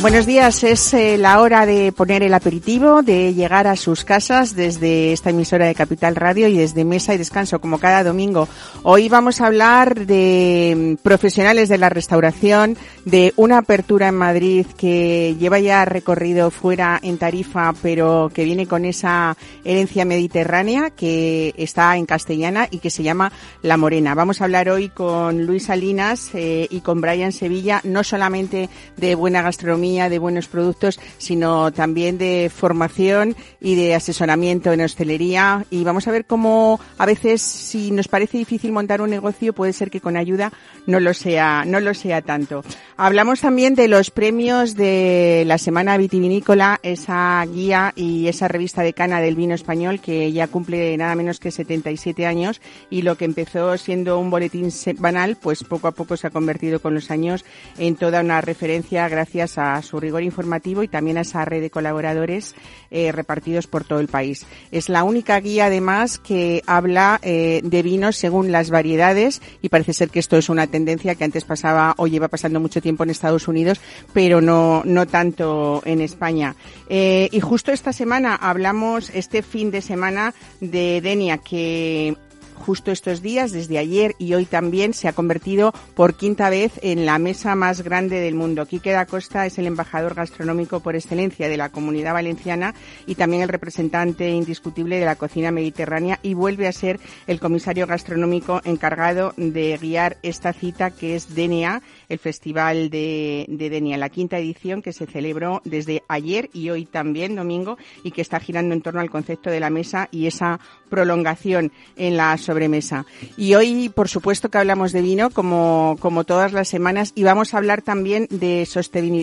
Buenos días, es eh, la hora de poner el aperitivo, de llegar a sus casas desde esta emisora de Capital Radio y desde Mesa y Descanso, como cada domingo. Hoy vamos a hablar de mm, profesionales de la restauración, de una apertura en Madrid que lleva ya recorrido fuera en Tarifa, pero que viene con esa herencia mediterránea que está en castellana y que se llama La Morena. Vamos a hablar hoy con Luis Salinas eh, y con Brian Sevilla, no solamente de buena gastronomía, de buenos productos, sino también de formación y de asesoramiento en hostelería. Y vamos a ver cómo a veces, si nos parece difícil montar un negocio, puede ser que con ayuda no lo sea, no lo sea tanto. Hablamos también de los premios de la Semana Vitivinícola, esa guía y esa revista de cana del vino español que ya cumple nada menos que 77 años y lo que empezó siendo un boletín semanal, pues poco a poco se ha convertido con los años en toda una referencia gracias a su rigor informativo y también a esa red de colaboradores eh, repartidos por todo el país. Es la única guía, además, que habla eh, de vinos según las variedades y parece ser que esto es una tendencia que antes pasaba o lleva pasando mucho tiempo en Estados Unidos, pero no, no tanto en España. Eh, y justo esta semana hablamos, este fin de semana, de Denia, que justo estos días, desde ayer y hoy también, se ha convertido por quinta vez en la mesa más grande del mundo. Quique da Costa es el embajador gastronómico por excelencia de la comunidad valenciana y también el representante indiscutible de la cocina mediterránea y vuelve a ser el comisario gastronómico encargado de guiar esta cita que es DNA el Festival de, de la quinta edición que se celebró desde ayer y hoy también, domingo, y que está girando en torno al concepto de la mesa y esa prolongación en la sobremesa. Y hoy, por supuesto, que hablamos de vino, como, como todas las semanas, y vamos a hablar también de,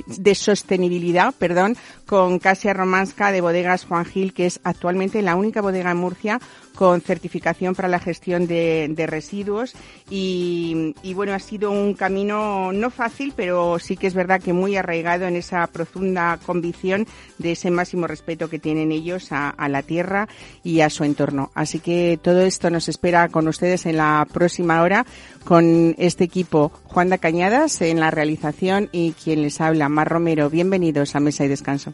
de sostenibilidad, perdón, con Casia Romanska de Bodegas Juan Gil, que es actualmente la única bodega en Murcia con certificación para la gestión de, residuos y, bueno, ha sido un camino no fácil, pero sí que es verdad que muy arraigado en esa profunda convicción de ese máximo respeto que tienen ellos a, a la tierra y a su entorno. Así que todo esto nos espera con ustedes en la próxima hora con este equipo. Juan da Cañadas en la realización y quien les habla, Mar Romero. Bienvenidos a Mesa y Descanso.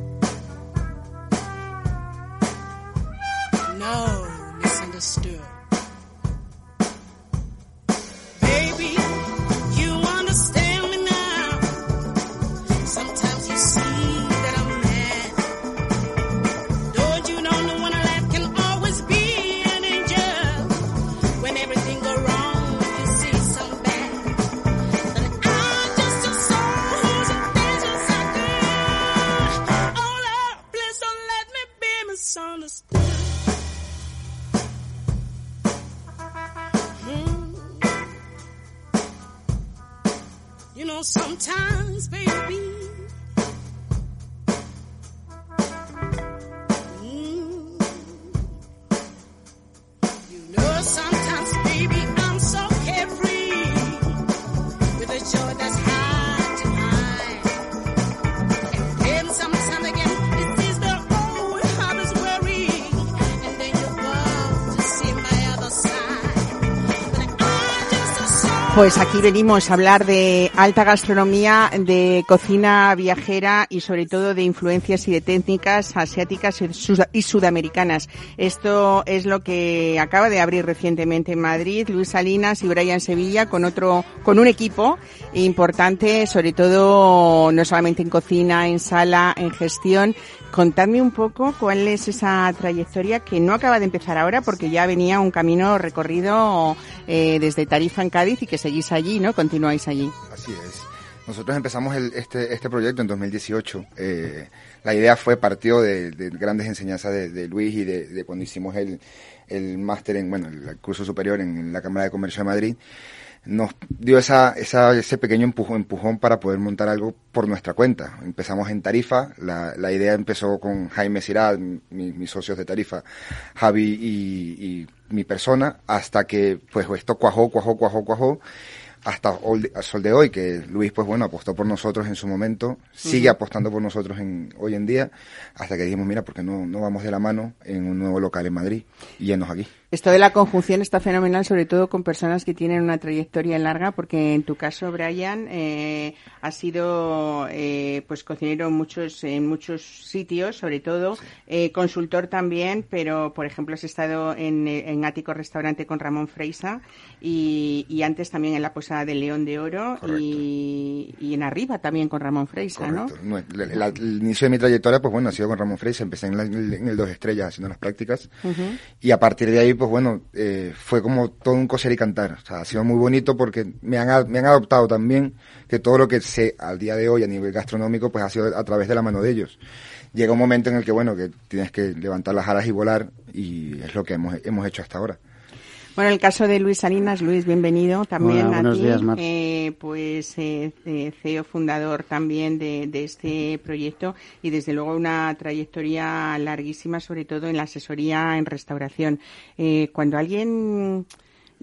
sometimes, baby. Pues aquí venimos a hablar de alta gastronomía, de cocina viajera y sobre todo de influencias y de técnicas asiáticas y sudamericanas. Esto es lo que acaba de abrir recientemente en Madrid Luis Salinas y Brian Sevilla con otro, con un equipo importante, sobre todo no solamente en cocina, en sala, en gestión. Contadme un poco cuál es esa trayectoria que no acaba de empezar ahora porque ya venía un camino recorrido eh, desde Tarifa en Cádiz y que seguís allí, ¿no? Continuáis allí. Así es. Nosotros empezamos este, este proyecto en 2018. Eh, la idea fue, partió de, grandes enseñanzas de, Luis y de, cuando hicimos el, el máster en, bueno, el curso superior en la Cámara de Comercio de Madrid nos dio esa, esa, ese pequeño empujón, empujón para poder montar algo por nuestra cuenta. Empezamos en Tarifa, la, la idea empezó con Jaime Cirad, mis socios de Tarifa, Javi y, y mi persona, hasta que pues esto cuajó, cuajó, cuajó, cuajó hasta el sol de hoy, que Luis, pues bueno, apostó por nosotros en su momento, sigue apostando por nosotros en, hoy en día, hasta que dijimos, mira, porque no, no vamos de la mano en un nuevo local en Madrid y llenos aquí. Esto de la conjunción está fenomenal, sobre todo con personas que tienen una trayectoria larga, porque en tu caso, Brian, eh, has sido eh, pues cocinero en muchos, en muchos sitios, sobre todo eh, consultor también, pero por ejemplo has estado en, en Ático Restaurante con Ramón Freisa y, y antes también en la Posada del León de Oro y, y, en Arriba también con Ramón Freisa, ¿no? el, inicio de mi trayectoria, pues bueno, ha sido con Ramón Freisa, empecé en, en el Dos Estrellas haciendo las prácticas. Y a partir de ahí pues bueno, eh, fue como todo un coser y cantar. O sea, ha sido muy bonito porque me han, me han adoptado también, que todo lo que sé al día de hoy a nivel gastronómico, pues ha sido a través de la mano de ellos. Llega un momento en el que, bueno, que tienes que levantar las alas y volar, y es lo que hemos, hemos hecho hasta ahora. Bueno, en el caso de Luis Salinas, Luis, bienvenido también a ti. Eh, pues eh, eh, CEO fundador también de, de, este proyecto y desde luego una trayectoria larguísima, sobre todo en la asesoría en restauración. Eh, cuando alguien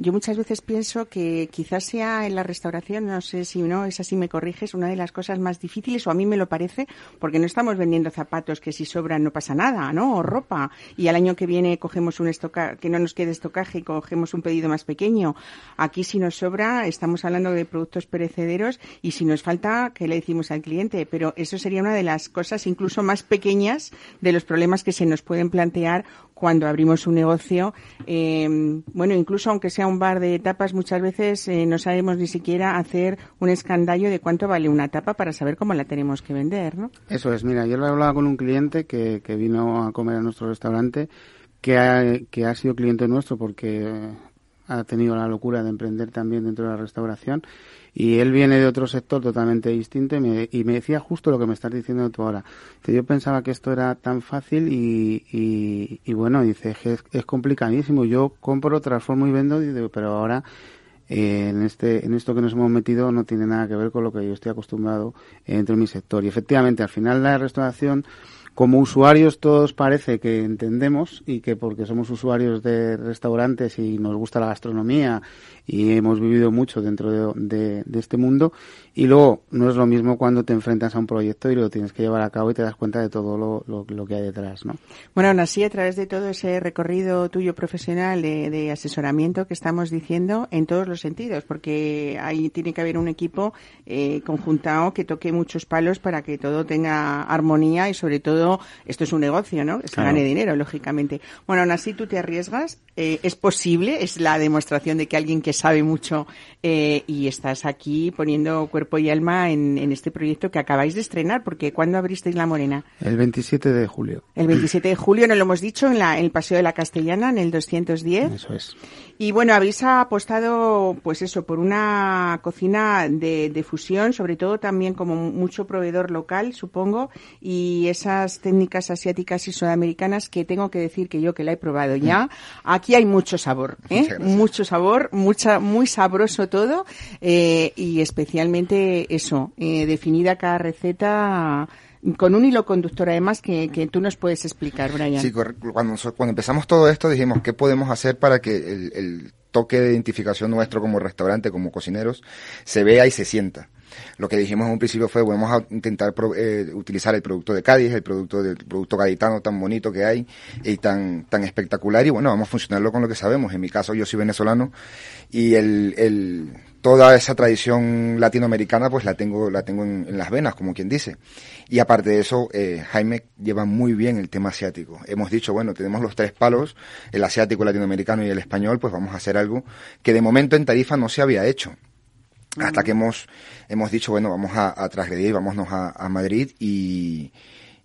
yo muchas veces pienso que quizás sea en la restauración, no sé si no, es así me corriges, una de las cosas más difíciles, o a mí me lo parece, porque no estamos vendiendo zapatos que si sobran no pasa nada, ¿no? O ropa. Y al año que viene cogemos un estocaje, que no nos quede estocaje y cogemos un pedido más pequeño. Aquí si nos sobra, estamos hablando de productos perecederos y si nos falta, ¿qué le decimos al cliente? Pero eso sería una de las cosas incluso más pequeñas de los problemas que se nos pueden plantear cuando abrimos un negocio. Eh, bueno, incluso aunque sea un bar de tapas, muchas veces eh, no sabemos ni siquiera hacer un escandallo de cuánto vale una tapa para saber cómo la tenemos que vender, ¿no? Eso es, mira, le hablaba con un cliente que, que vino a comer a nuestro restaurante, que ha, que ha sido cliente nuestro porque ha tenido la locura de emprender también dentro de la restauración y él viene de otro sector totalmente distinto y me, y me decía justo lo que me estás diciendo tú ahora. yo pensaba que esto era tan fácil y, y, bueno, dice, es, es, complicadísimo. Yo compro, transformo y vendo, pero ahora eh, en este en esto que nos hemos metido no tiene nada que ver con lo que yo estoy acostumbrado dentro de mi sector. Y efectivamente, al final la restauración como usuarios todos parece que entendemos y que porque somos usuarios de restaurantes y nos gusta la gastronomía y hemos vivido mucho dentro de, este mundo y luego no es lo mismo cuando te enfrentas a un proyecto y lo tienes que llevar a cabo y te das cuenta de todo lo, que hay detrás, ¿no? Bueno, aún así, a través de todo ese recorrido tuyo profesional de, asesoramiento que estamos diciendo en todos los sentidos, porque ahí tiene que haber un equipo eh, conjuntado que toque muchos palos para que todo tenga armonía y sobre todo esto es un negocio, ¿no? Se gane dinero, lógicamente. Bueno, aún así tú te arriesgas, eh, es posible, es la demostración de que alguien que sabe mucho eh, y estás aquí poniendo cuerpo y alma en, este proyecto que acabáis de estrenar, porque ¿cuándo abristeis La Morena? El 27 de julio. El 27 de julio, nos lo hemos dicho, en, la, el Paseo de la Castellana, en el 210. Eso es. Y bueno, habéis apostado, pues eso, por una cocina de, de fusión, sobre todo también como mucho proveedor local, supongo, y esas técnicas asiáticas y sudamericanas que tengo que decir que yo que la he probado ya, aquí hay mucho sabor, ¿eh? mucho sabor, mucha muy sabroso todo eh, y especialmente eso, eh, definida cada receta con un hilo conductor además que, que, tú nos puedes explicar, Brian. Sí, cuando, cuando empezamos todo esto dijimos, ¿qué podemos hacer para que el, el toque de identificación nuestro como restaurante, como cocineros, se vea y se sienta? Lo que dijimos en un principio fue, vamos a intentar eh, utilizar el producto de Cádiz, el producto del producto gaditano tan bonito que hay y tan, tan espectacular. Y bueno, vamos a funcionarlo con lo que sabemos. En mi caso yo soy venezolano y el, el toda esa tradición latinoamericana pues la tengo la tengo en, las venas como quien dice. Y aparte de eso eh, Jaime lleva muy bien el tema asiático. Hemos dicho bueno tenemos los tres palos el asiático el latinoamericano y el español pues vamos a hacer algo que de momento en Tarifa no se había hecho hasta que hemos, hemos dicho, bueno, vamos a, a transgredir, vámonos a, a Madrid y,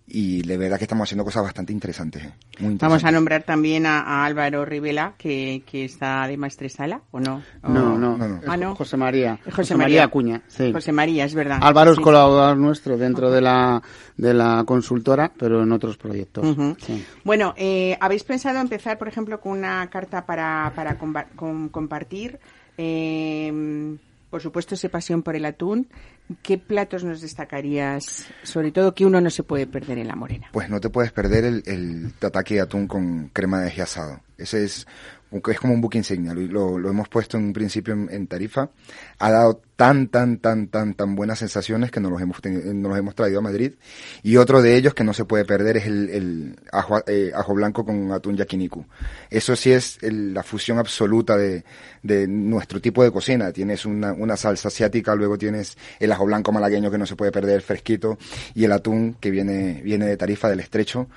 y de verdad que estamos haciendo cosas bastante interesantes. ¿eh? Muy Vamos a nombrar también a, Álvaro Rivela, que, que, está de maestresala, ¿o no? No, no, no, no. Ah, no. José María. José, María Acuña, sí. José María, es verdad. Álvaro es sí. colaborador nuestro dentro de la de la consultora, pero en otros proyectos. Sí. Bueno, eh, ¿habéis pensado empezar, por ejemplo, con una carta para, para comba- con- compartir? Eh, por supuesto, esa pasión por el atún. ¿Qué platos nos destacarías? Sobre todo que uno no se puede perder en la morena. Pues no te puedes perder el, el tataki de atún con crema de asado. Ese es, es como un buque insignia. Lo, lo- hemos puesto en un principio en, en tarifa. Ha dado tan, tan, tan, tan, tan buenas sensaciones que nos los hemos, teni- nos los hemos traído a Madrid. Y otro de ellos que no se puede perder es el, el ajo, eh, ajo blanco con atún yakiniku. Eso sí es el- la fusión absoluta de, de nuestro tipo de cocina. Tienes una, una salsa asiática, luego tienes el ajo blanco malagueño que no se puede perder, fresquito, y el atún que viene, viene de Tarifa del Estrecho,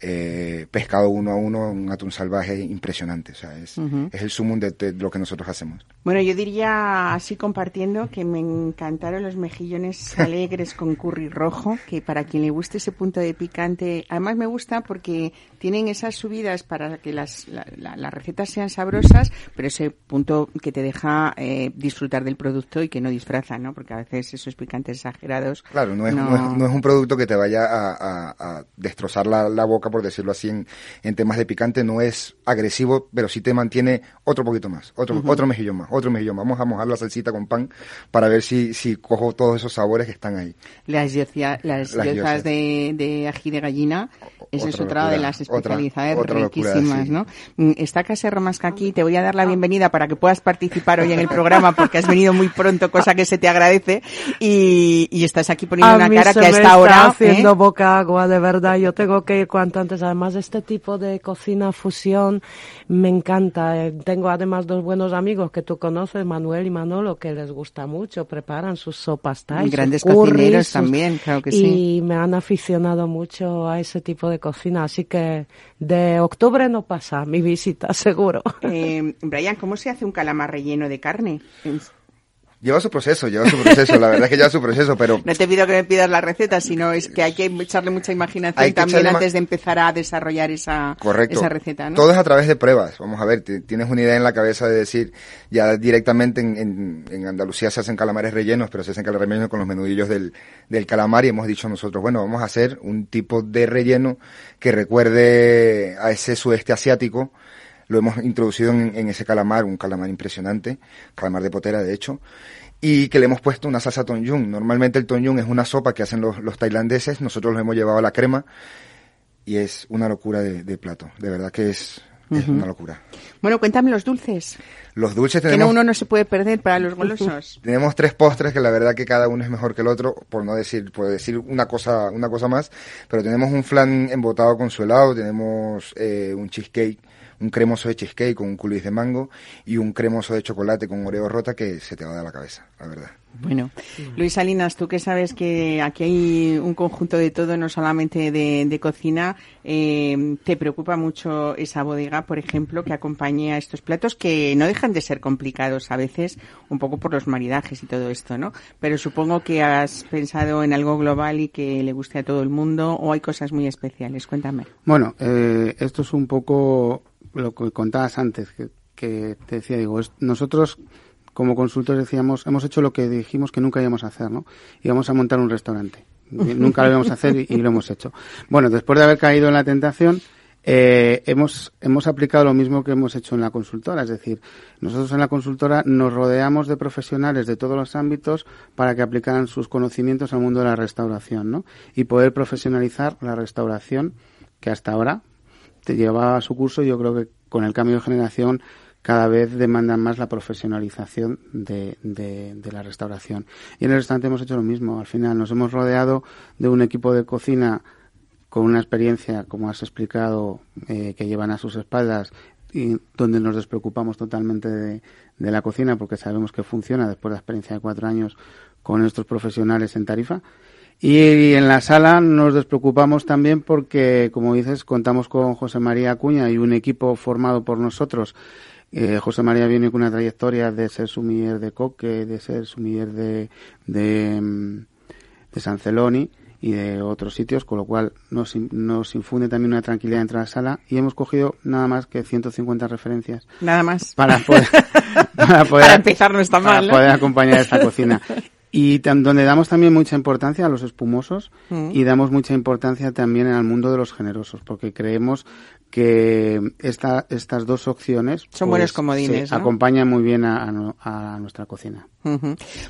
eh, pescado uno a uno, un atún salvaje impresionante. O sea, es, Ujú. es el sumum de, de lo que nosotros hacemos. Bueno, yo diría así compartiendo que me encantaron los mejillones alegres con curry rojo, que para quien le guste ese punto de picante, además me gusta porque tienen esas subidas para que las, la- la- las recetas sean sabrosas, pero ese punto que te deja eh, disfrutar del producto y que no disfraza, ¿no? Porque a veces esos picantes exagerados. Claro, no es, No. no es, no es un producto que te vaya a, a- a destrozar la, la boca, por decirlo así, en, en temas de picante. No es agresivo, pero sí te mantiene otro poquito más, otro, otro mejillón más, otro mejillón. Vamos a mojar la salsita con pan para ver si, si cojo todos esos sabores que están ahí. Las, yocia- las, Las yozas de, de ají de gallina, esa es Otra otra de locura, las otra- especialidades otra locura, riquísimas, sí. ¿no? Mm, Está Casero Masca aquí, te voy a dar la bienvenida para que puedas participar hoy en el programa porque has venido muy pronto, cosa que se te agradece, y, y estás aquí poniendo a una mí cara se que a me esta está hora... haciendo ¿eh? boca agua, de verdad. Yo tengo que ir cuanto antes. Además, este tipo de cocina fusión me encanta. Eh, Tengo además dos buenos amigos que tú conoces, Manuel y Manolo, que les gusta mucho. Preparan sus sopas thai, sus Grandes cocineros sus- también, claro que y sí. me han aficionado mucho a ese tipo de cocina. Así que de octubre no pasa mi visita, seguro. Eh, Brian, ¿cómo se hace un calamar relleno de carne? Lleva su proceso, lleva su proceso, la verdad es que lleva su proceso, pero No te pido que me pidas la receta, sino es que hay que echarle mucha imaginación también antes de empezar a desarrollar esa, Correcto. esa receta, ¿no? Todo es a través de pruebas. Vamos a ver, ti- tienes una idea en la cabeza de decir, ya directamente en, en- en Andalucía se hacen calamares rellenos, pero se hacen calamares rellenos con los menudillos del, del calamar y hemos dicho nosotros, bueno, vamos a hacer un tipo de relleno que recuerde a ese sudeste asiático. Lo hemos introducido en, en ese calamar, un calamar impresionante, calamar de potera de hecho, y que le hemos puesto una salsa yum. Normalmente el yum es una sopa que hacen los, los tailandeses, nosotros lo hemos llevado a la crema y es una locura de, de plato, de verdad que es, es una locura. Bueno, cuéntame los dulces, Los dulces que tenemos, uno no se puede perder para los golosos. tenemos tres postres que la verdad que cada uno es mejor que el otro, por no decir, por decir una cosa, una cosa más, pero tenemos un flan embotado con su helado, tenemos eh, un cheesecake, un cremoso de cheesecake con un culis de mango y un cremoso de chocolate con oreo rota que se te va a dar la cabeza, la verdad. Bueno, Luis Salinas, tú que sabes que aquí hay un conjunto de todo, no solamente de, de cocina, eh, ¿te preocupa mucho esa bodega, por ejemplo, que acompañe a estos platos que no dejan de ser complicados a veces, un poco por los maridajes y todo esto, ¿no? Pero supongo que has pensado en algo global y que le guste a todo el mundo o hay cosas muy especiales. Cuéntame. Bueno, eh, esto es un poco lo que contabas antes, que, que te decía, digo, es- nosotros como consultores decíamos, hemos hecho lo que dijimos que nunca íbamos a hacer, ¿no? Íbamos a montar un restaurante. Nunca lo íbamos a hacer y, y lo hemos hecho. Bueno, después de haber caído en la tentación, eh, hemos, hemos aplicado lo mismo que hemos hecho en la consultora. Es decir, nosotros en la consultora nos rodeamos de profesionales de todos los ámbitos para que aplicaran sus conocimientos al mundo de la restauración, ¿no? Y poder profesionalizar la restauración que hasta ahora te llevaba a su curso. y Yo creo que con el cambio de generación cada vez demandan más la profesionalización de, de, de la restauración. Y en el restaurante hemos hecho lo mismo. Al final nos hemos rodeado de un equipo de cocina con una experiencia, como has explicado, eh, que llevan a sus espaldas y donde nos despreocupamos totalmente de, de la cocina porque sabemos que funciona después de la experiencia de cuatro años con nuestros profesionales en Tarifa. Y en la sala nos despreocupamos también porque, como dices, contamos con José María Acuña y un equipo formado por nosotros. Eh, José María viene con una trayectoria de ser sumiller de Coque, de ser sumiller de, de, mm, de San Celoni y de otros sitios, con lo cual nos, nos infunde también una tranquilidad dentro de la sala y hemos cogido nada más que 150 referencias. Nada más. Para poder, para, poder, para empezar no está mal. Para poder acompañar esta cocina. Y donde damos también mucha importancia a los espumosos mm. y damos mucha importancia también al mundo de los generosos, porque creemos que esta, estas dos opciones son buenos pues, comodines. Acompañan muy bien a, nuestra cocina.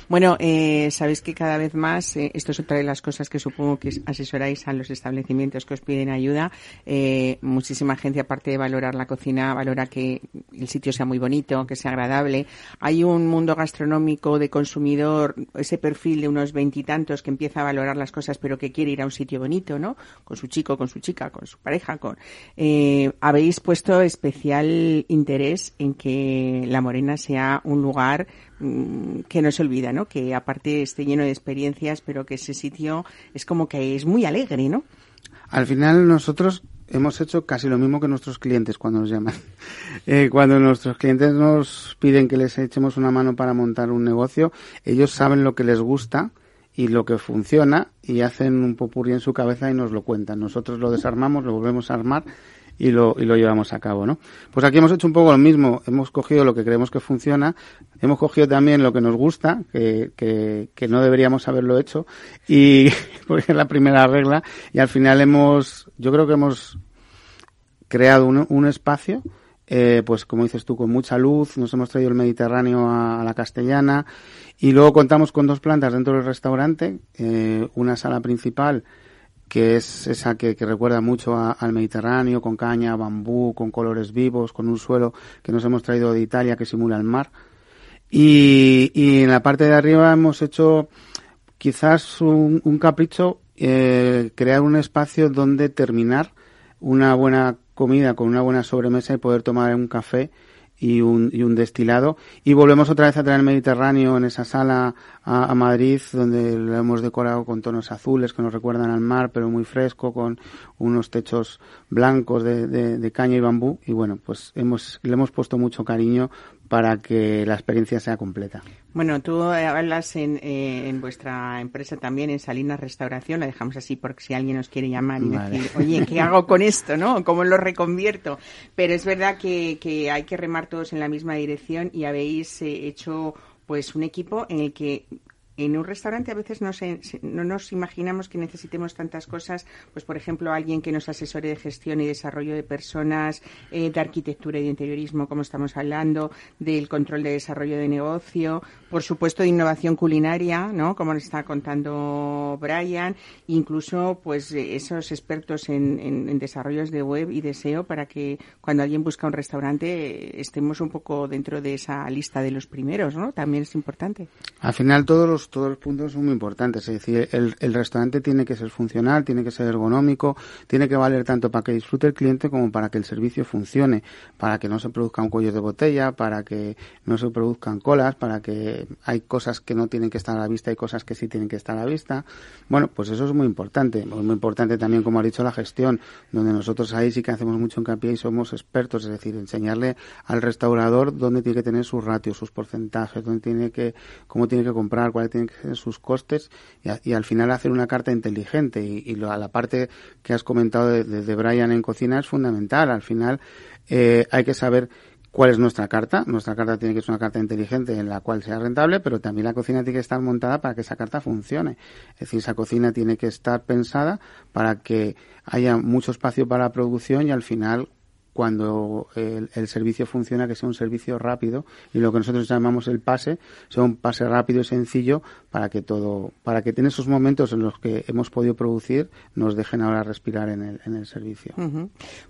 Bueno, eh, sabéis que cada vez más, eh, esto es otra de las cosas que supongo que asesoráis a los establecimientos que os piden ayuda. Eh, muchísima gente, aparte de valorar la cocina, valora que el sitio sea muy bonito, que sea agradable. Hay un mundo gastronómico de consumidor, ese perfil de unos veintitantos que empieza a valorar las cosas, pero que quiere ir a un sitio bonito, ¿no? Con su chico, con su chica, con su pareja, con. Eh, habéis puesto especial interés en que La Morena sea un lugar que no se olvida, ¿no? Que aparte esté lleno de experiencias, pero que ese sitio es como que es muy alegre, ¿no? Al final nosotros hemos hecho casi lo mismo que nuestros clientes cuando nos llaman. Eh, cuando nuestros clientes nos piden que les echemos una mano para montar un negocio, ellos saben lo que les gusta y lo que funciona y hacen un popurrí en su cabeza y nos lo cuentan. Nosotros lo desarmamos, lo volvemos a armar y lo, y lo llevamos a cabo, ¿no? Pues aquí hemos hecho un poco lo mismo. Hemos cogido lo que creemos que funciona, hemos cogido también lo que nos gusta, que, que, que no deberíamos haberlo hecho, y porque es la primera regla, y al final hemos, yo creo que hemos creado un, un espacio eh, pues como dices tú, con mucha luz, nos hemos traído el Mediterráneo a, la castellana y luego contamos con dos plantas dentro del restaurante, eh, una sala principal que es esa que, recuerda mucho al Mediterráneo, con caña, bambú, con colores vivos, con un suelo que nos hemos traído de Italia que simula el mar. Y, en la parte de arriba hemos hecho quizás un, capricho, eh, crear un espacio donde terminar una buena comida con una buena sobremesa y poder tomar un café y un, y un destilado. Y volvemos otra vez a traer Mediterráneo en esa sala a, Madrid, donde lo hemos decorado con tonos azules que nos recuerdan al mar, pero muy fresco, con unos techos blancos de, de, caña y bambú. Y bueno, pues hemos, le hemos puesto mucho cariño para que la experiencia sea completa. Bueno, tú hablas en, eh, en vuestra empresa también, en Salinas Restauración, la dejamos así porque si alguien nos quiere llamar y decir, oye, ¿qué hago con esto, no? ¿Cómo lo reconvierto? Pero es verdad que, que hay que remar todos en la misma dirección y habéis eh, hecho pues un equipo en el que en un restaurante a veces no, no, nos imaginamos que necesitemos tantas cosas, pues por ejemplo alguien que nos asesore de gestión y desarrollo de personas, eh, de arquitectura y de interiorismo, como estamos hablando, del control de desarrollo de negocio, por supuesto de innovación culinaria, ¿no? Como nos está contando Brian, incluso pues esos expertos en, desarrollos de web y de SEO para que cuando alguien busca un restaurante estemos un poco dentro de esa lista de los primeros, ¿no? También es importante. Al final todos los todos los puntos son muy importantes. Es decir, el, restaurante tiene que ser funcional, tiene que ser ergonómico, tiene que valer tanto para que disfrute el cliente como para que el servicio funcione, para que no se produzca un cuello de botella, para que no se produzcan colas, para que hay cosas que no tienen que estar a la vista y cosas que sí tienen que estar a la vista. Bueno, pues eso es muy importante. Muy importante también, como ha dicho, la gestión, donde nosotros ahí sí que hacemos mucho hincapié y somos expertos, es decir, enseñarle al restaurador dónde tiene que tener sus ratios, sus porcentajes, dónde tiene que, cómo tiene que comprar, cuál tienen que ser sus costes y, al final hacer una carta inteligente. Y, a la parte que has comentado de, Brian en cocina es fundamental. Al final eh, hay que saber cuál es nuestra carta. Nuestra carta tiene que ser una carta inteligente en la cual sea rentable, pero también la cocina tiene que estar montada para que esa carta funcione. Es decir, esa cocina tiene que estar pensada para que haya mucho espacio para la producción y al final cuando el, servicio funciona, que sea un servicio rápido y lo que nosotros llamamos el pase, sea un pase rápido y sencillo para que todo, para que en esos momentos en los que hemos podido producir nos dejen ahora respirar en el, en el servicio.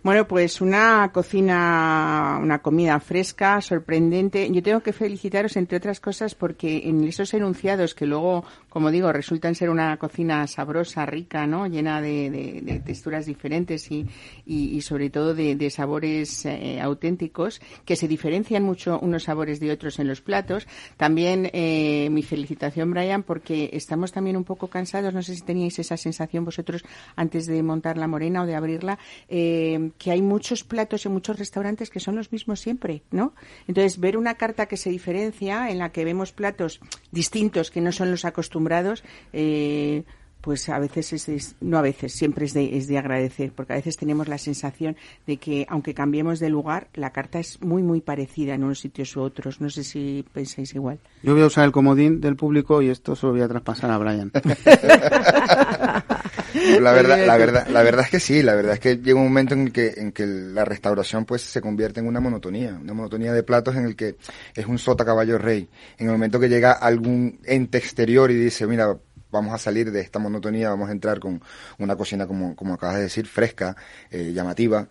Bueno, pues una cocina, una comida fresca, sorprendente. Yo tengo que felicitaros, entre otras cosas, porque en esos enunciados que luego, como digo, resultan ser una cocina sabrosa, rica, ¿no? Llena de, texturas diferentes y, y, sobre todo de, de sabor sabores eh, auténticos que se diferencian mucho unos sabores de otros en los platos. También eh, mi felicitación, Brian, porque estamos también un poco cansados, no sé si teníais esa sensación vosotros antes de montar la morena o de abrirla, eh, que hay muchos platos en muchos restaurantes que son los mismos siempre, ¿no? Entonces, ver una carta que se diferencia, en la que vemos platos distintos que no son los acostumbrados, pues a veces es, no a veces, siempre es de, es de agradecer, porque a veces tenemos la sensación de que aunque cambiemos de lugar, la carta es muy, muy parecida en unos sitios u otros. No sé si pensáis igual. Yo voy a usar el comodín del público y esto se lo voy a traspasar a Brian. la verdad, la verdad, la verdad es que sí, la verdad es que llega un momento en el que, en que la restauración pues se convierte en una monotonía, una monotonía de platos en el que es un sota caballo rey. En el momento que llega algún ente exterior y dice, mira, vamos a salir de esta monotonía, vamos a entrar con una cocina, como, como acabas de decir, fresca, eh, llamativa,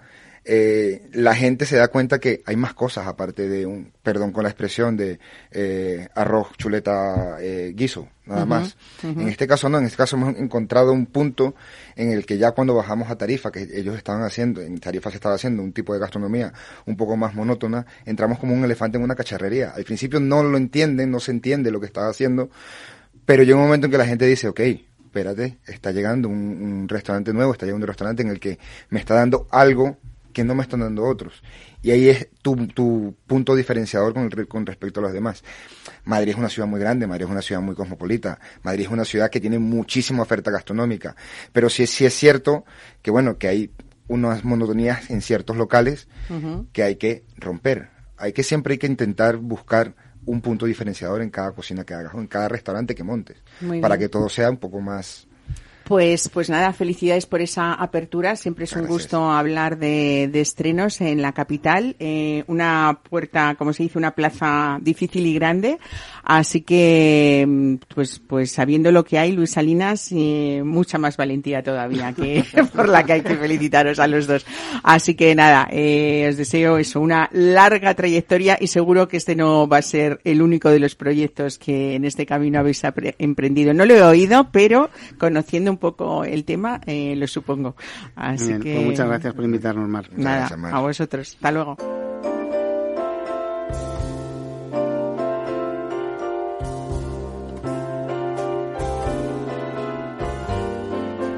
eh, la gente se da cuenta que hay más cosas aparte de un, perdón con la expresión, de eh, arroz, chuleta, eh, guiso, nada más. En este caso no, en este caso hemos encontrado un punto en el que ya cuando bajamos a Tarifa, que ellos estaban haciendo, en Tarifa se estaba haciendo un tipo de gastronomía un poco más monótona, entramos como un elefante en una cacharrería. Al principio no lo entienden, no se entiende lo que estaba haciendo, pero llega un momento en que la gente dice, ok, espérate, está llegando un, un restaurante nuevo, está llegando un restaurante en el que me está dando algo que no me están dando otros. Y ahí es tu, tu punto diferenciador con, con respecto a los demás. Madrid es una ciudad muy grande, Madrid es una ciudad muy cosmopolita, Madrid es una ciudad que tiene muchísima oferta gastronómica, pero sí, sí es cierto que bueno, que hay unas monotonías en ciertos locales que hay que romper. Hay que siempre hay que intentar buscar un punto diferenciador en cada cocina que hagas o en cada restaurante que montes, para que todo sea un poco más pues, pues nada, felicidades por esa apertura. Siempre es un gusto hablar de, de, estrenos en la capital. Eh, una puerta, como se dice, una plaza difícil y grande. Así que, mm, pues, pues sabiendo lo que hay, Luis Salinas, eh, mucha más valentía todavía que por la que hay que felicitaros a los dos. Así que nada, eh, os deseo eso, una larga trayectoria y seguro que este no va a ser el único de los proyectos que en este camino habéis emprendido. No lo he oído, pero conociendo un poco el tema, eh, lo supongo. Así Bien, que. Pues muchas gracias por invitarnos, Mar. Nada, gracias, Mar. a vosotros. Hasta luego.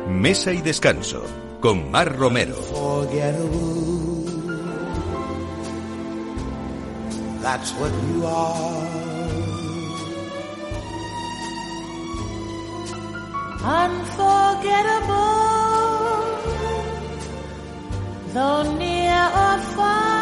Mesa y descanso con Mar Romero. That's what you are. Unforgettable, though near or far.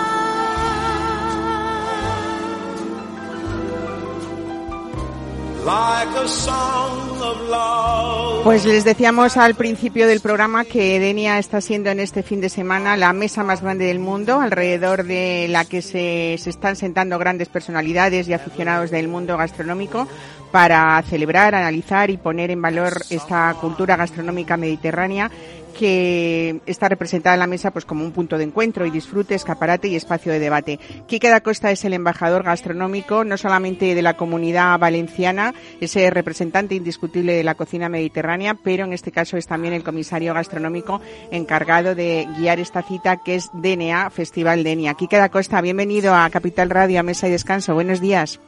Like a song of love. Pues les decíamos al principio del programa que Denia está siendo en este fin de semana la mesa más grande del mundo, alrededor de la que se, se están sentando grandes personalidades y aficionados del mundo gastronómico para celebrar, analizar y poner en valor esta cultura gastronómica mediterránea que está representada en la mesa pues como un punto de encuentro y disfrute, escaparate y espacio de debate. Quique da Costa es el embajador gastronómico, no solamente de la comunidad valenciana, es el representante indiscutible de la cocina mediterránea, pero en este caso es también el comisario gastronómico encargado de guiar esta cita que es DNA, Festival DNA. Quique da Costa, bienvenido a Capital Radio, a Mesa y Descanso. Buenos días.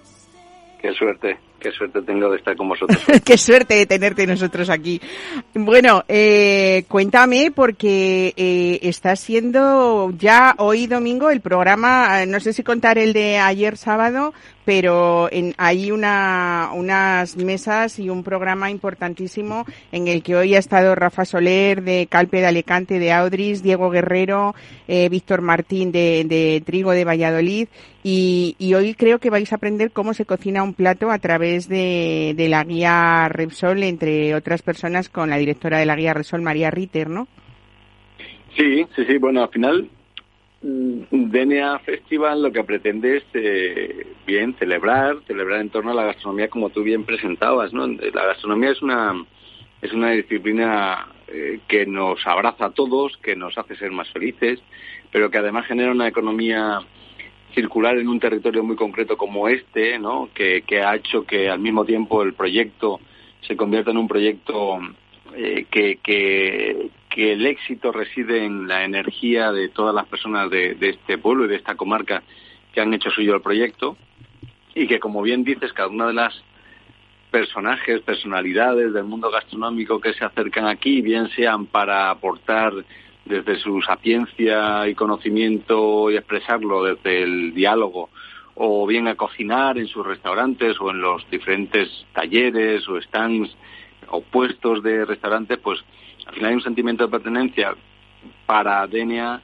Qué suerte, qué suerte tengo de estar con vosotros. qué suerte de tenerte nosotros aquí. Bueno, eh, cuéntame porque eh, está siendo ya hoy domingo el programa, no sé si contar el de ayer sábado, pero en, hay una, unas mesas y un programa importantísimo en el que hoy ha estado Rafa Soler de Calpe de Alicante de Audris, Diego Guerrero, eh, Víctor Martín de, de, Trigo de Valladolid y, y, hoy creo que vais a aprender cómo se cocina un plato a través de, de la guía Repsol, entre otras personas con la directora de la guía Repsol, María Ritter, ¿no? Sí, sí, sí. Bueno, al final DNA Festival lo que pretende es eh, bien celebrar, celebrar en torno a la gastronomía como tú bien presentabas, ¿no? La gastronomía es una es una disciplina eh, que nos abraza a todos, que nos hace ser más felices, pero que además genera una economía circular en un territorio muy concreto como este, ¿no? Que, que ha hecho que al mismo tiempo el proyecto se convierta en un proyecto eh, que, que, que el éxito reside en la energía de todas las personas de, de, este pueblo y de esta comarca que han hecho suyo el proyecto. Y que, como bien dices, cada una de las personajes, personalidades del mundo gastronómico que se acercan aquí, bien sean para aportar desde su sapiencia y conocimiento y expresarlo desde el diálogo, o bien a cocinar en sus restaurantes o en los diferentes talleres o stands o puestos de restaurantes, pues al final hay un sentimiento de pertenencia para Denia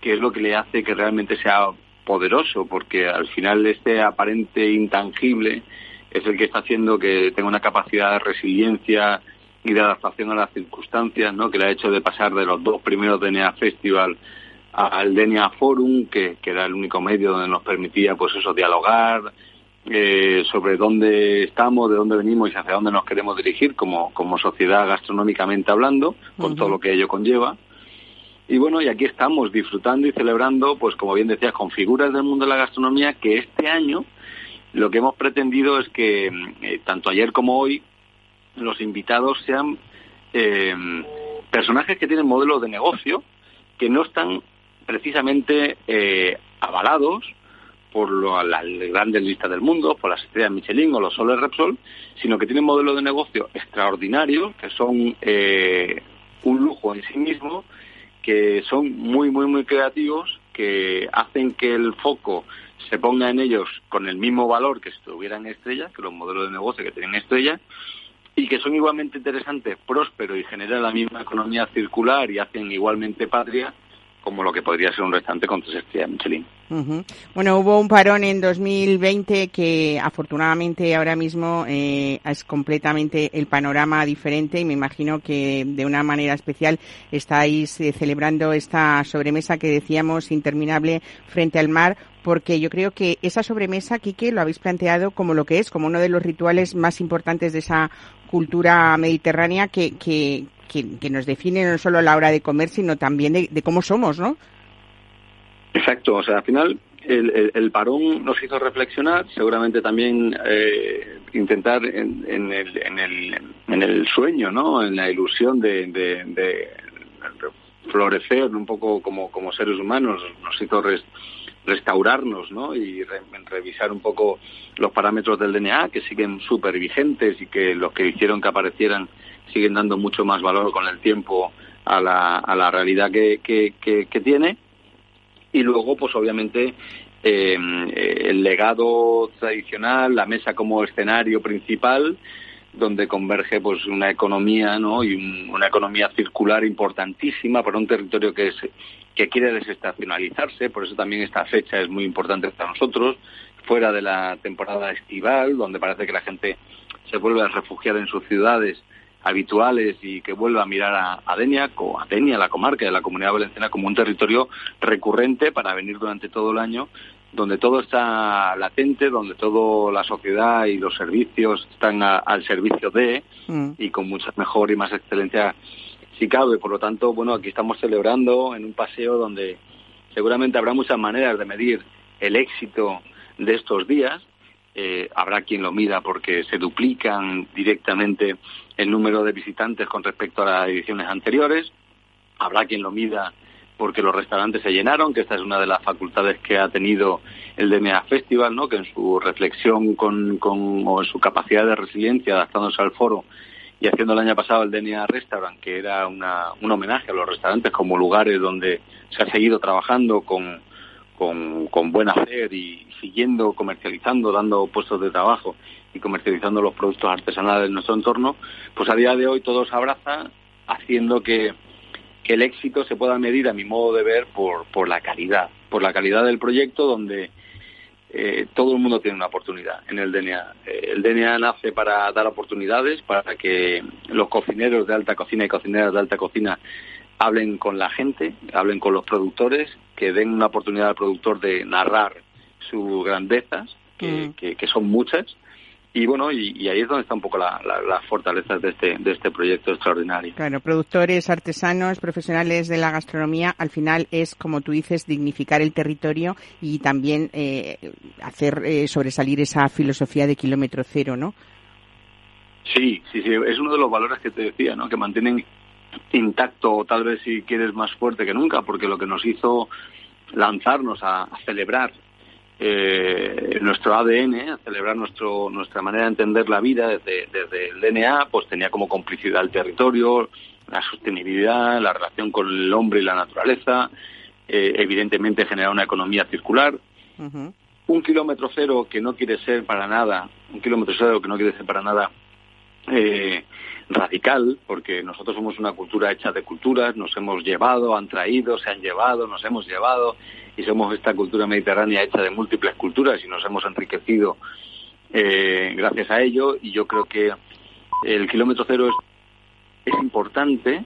que es lo que le hace que realmente sea poderoso, porque al final este aparente intangible es el que está haciendo que tenga una capacidad de resiliencia y de adaptación a las circunstancias, ¿no? que le ha hecho de pasar de los dos primeros DNA Festival al DNA Forum, que, que era el único medio donde nos permitía pues eso dialogar eh, sobre dónde estamos, de dónde venimos y hacia dónde nos queremos dirigir como, como sociedad gastronómicamente hablando, con todo lo que ello conlleva. Y bueno, y aquí estamos disfrutando y celebrando, pues como bien decías, con figuras del mundo de la gastronomía que este año lo que hemos pretendido es que eh, tanto ayer como hoy los invitados sean eh, personajes que tienen modelos de negocio que no están precisamente eh, avalados por las grandes listas del mundo, por las estrellas Michelin o los soles Repsol, sino que tienen modelos de negocio extraordinarios, que son eh, un lujo en sí mismo, que son muy, muy, muy creativos, que hacen que el foco se ponga en ellos con el mismo valor que si tuvieran estrellas, que los modelos de negocio que tienen estrellas, y que son igualmente interesantes, prósperos y generan la misma economía circular y hacen igualmente patria como lo que podría ser un restaurante con tres estrellas Michelin. Bueno, hubo un parón en 2020 que afortunadamente ahora mismo eh, es completamente el panorama diferente y me imagino que de una manera especial estáis eh, celebrando esta sobremesa que decíamos interminable frente al mar porque yo creo que esa sobremesa, Quique, lo habéis planteado como lo que es, como uno de los rituales más importantes de esa cultura mediterránea que, que, que, nos define no solo a la hora de comer, sino también de, cómo somos, ¿no? Exacto, o sea, al final el, el, parón nos hizo reflexionar, seguramente también eh, intentar en, en, el, en, el, en el sueño, ¿no? En la ilusión de, de, florecer un poco como, como seres humanos, nos hizo restaurarnos, ¿no? Y revisar un poco los parámetros del DNA que siguen súper vigentes y que los que hicieron que aparecieran siguen dando mucho más valor con el tiempo a la, a la realidad que, que, tiene. Y luego, pues obviamente, eh, el legado tradicional, la mesa como escenario principal, donde converge pues una economía ¿no? y una economía circular importantísima para un territorio que es que quiere desestacionalizarse por eso también esta fecha es muy importante para nosotros fuera de la temporada estival donde parece que la gente se vuelve a refugiar en sus ciudades habituales y que vuelva a mirar a, a Denia, a Denia, la comarca de la Comunidad Valenciana, como un territorio recurrente para venir durante todo el año, donde todo está latente, donde toda la sociedad y los servicios están al servicio de mm. y con mucha mejor y más excelencia si cabe. Por lo tanto, bueno, aquí estamos celebrando en un paseo donde seguramente habrá muchas maneras de medir el éxito de estos días. Eh, habrá quien lo mida porque se duplican directamente el número de visitantes con respecto a las ediciones anteriores. Habrá quien lo mida porque los restaurantes se llenaron, que esta es una de las facultades que ha tenido el DNA Festival, ¿no? que en su reflexión con, con, o en su capacidad de resiliencia, adaptándose al foro y haciendo el año pasado el DNA Restaurant, que era una, un homenaje a los restaurantes como lugares donde se ha seguido trabajando con, con, con buen hacer y siguiendo comercializando, dando puestos de trabajo y comercializando los productos artesanales en nuestro entorno, pues a día de hoy todo se abraza, haciendo que, que el éxito se pueda medir, a mi modo de ver, por, por la calidad, por la calidad del proyecto donde eh, todo el mundo tiene una oportunidad en el DNA. Eh, el DNA nace para dar oportunidades, para que los cocineros de alta cocina y cocineras de alta cocina hablen con la gente, hablen con los productores, que den una oportunidad al productor de narrar sus grandezas, que, mm. que son muchas, y bueno, y, ahí es donde está un poco la, las fortalezas de este, de este proyecto extraordinario. Claro, productores, artesanos, profesionales de la gastronomía, al final es, como tú dices, dignificar el territorio y también eh, hacer eh, sobresalir esa filosofía de kilómetro cero, ¿no? Sí, sí, sí, es uno de los valores que te decía, ¿no? Que mantienen intacto, o tal vez si quieres más fuerte que nunca, porque lo que nos hizo lanzarnos a celebrar eh, nuestro ADN, celebrar nuestro, nuestra manera de entender la vida desde, desde el DNA, pues tenía como complicidad el territorio, la sostenibilidad, la relación con el hombre y la naturaleza, eh, evidentemente generar una economía circular. Un kilómetro cero que no quiere ser para nada, un kilómetro cero que no quiere ser para nada eh, radical, porque nosotros somos una cultura hecha de culturas, nos hemos llevado, han traído, se han llevado, nos hemos llevado, y somos esta cultura mediterránea hecha de múltiples culturas y nos hemos enriquecido eh, gracias a ello. Y yo creo que el kilómetro cero es, es importante,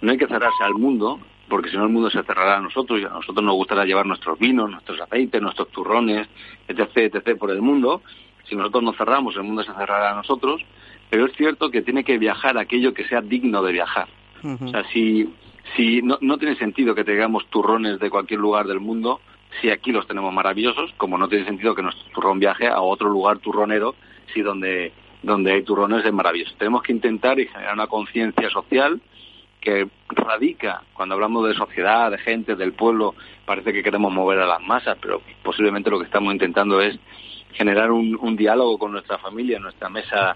no hay que cerrarse al mundo, porque si no el mundo se cerrará a nosotros y a nosotros nos gustará llevar nuestros vinos, nuestros aceites, nuestros turrones, etc., etc., por el mundo. Si nosotros nos cerramos, el mundo se cerrará a nosotros pero es cierto que tiene que viajar aquello que sea digno de viajar. O sea, si, si no, no tiene sentido que tengamos turrones de cualquier lugar del mundo, si aquí los tenemos maravillosos, como no tiene sentido que nuestro turrón viaje a otro lugar turronero, si donde, donde hay turrones es maravilloso. Tenemos que intentar y generar una conciencia social que radica, cuando hablamos de sociedad, de gente, del pueblo, parece que queremos mover a las masas, pero posiblemente lo que estamos intentando es generar un, un diálogo con nuestra familia, nuestra mesa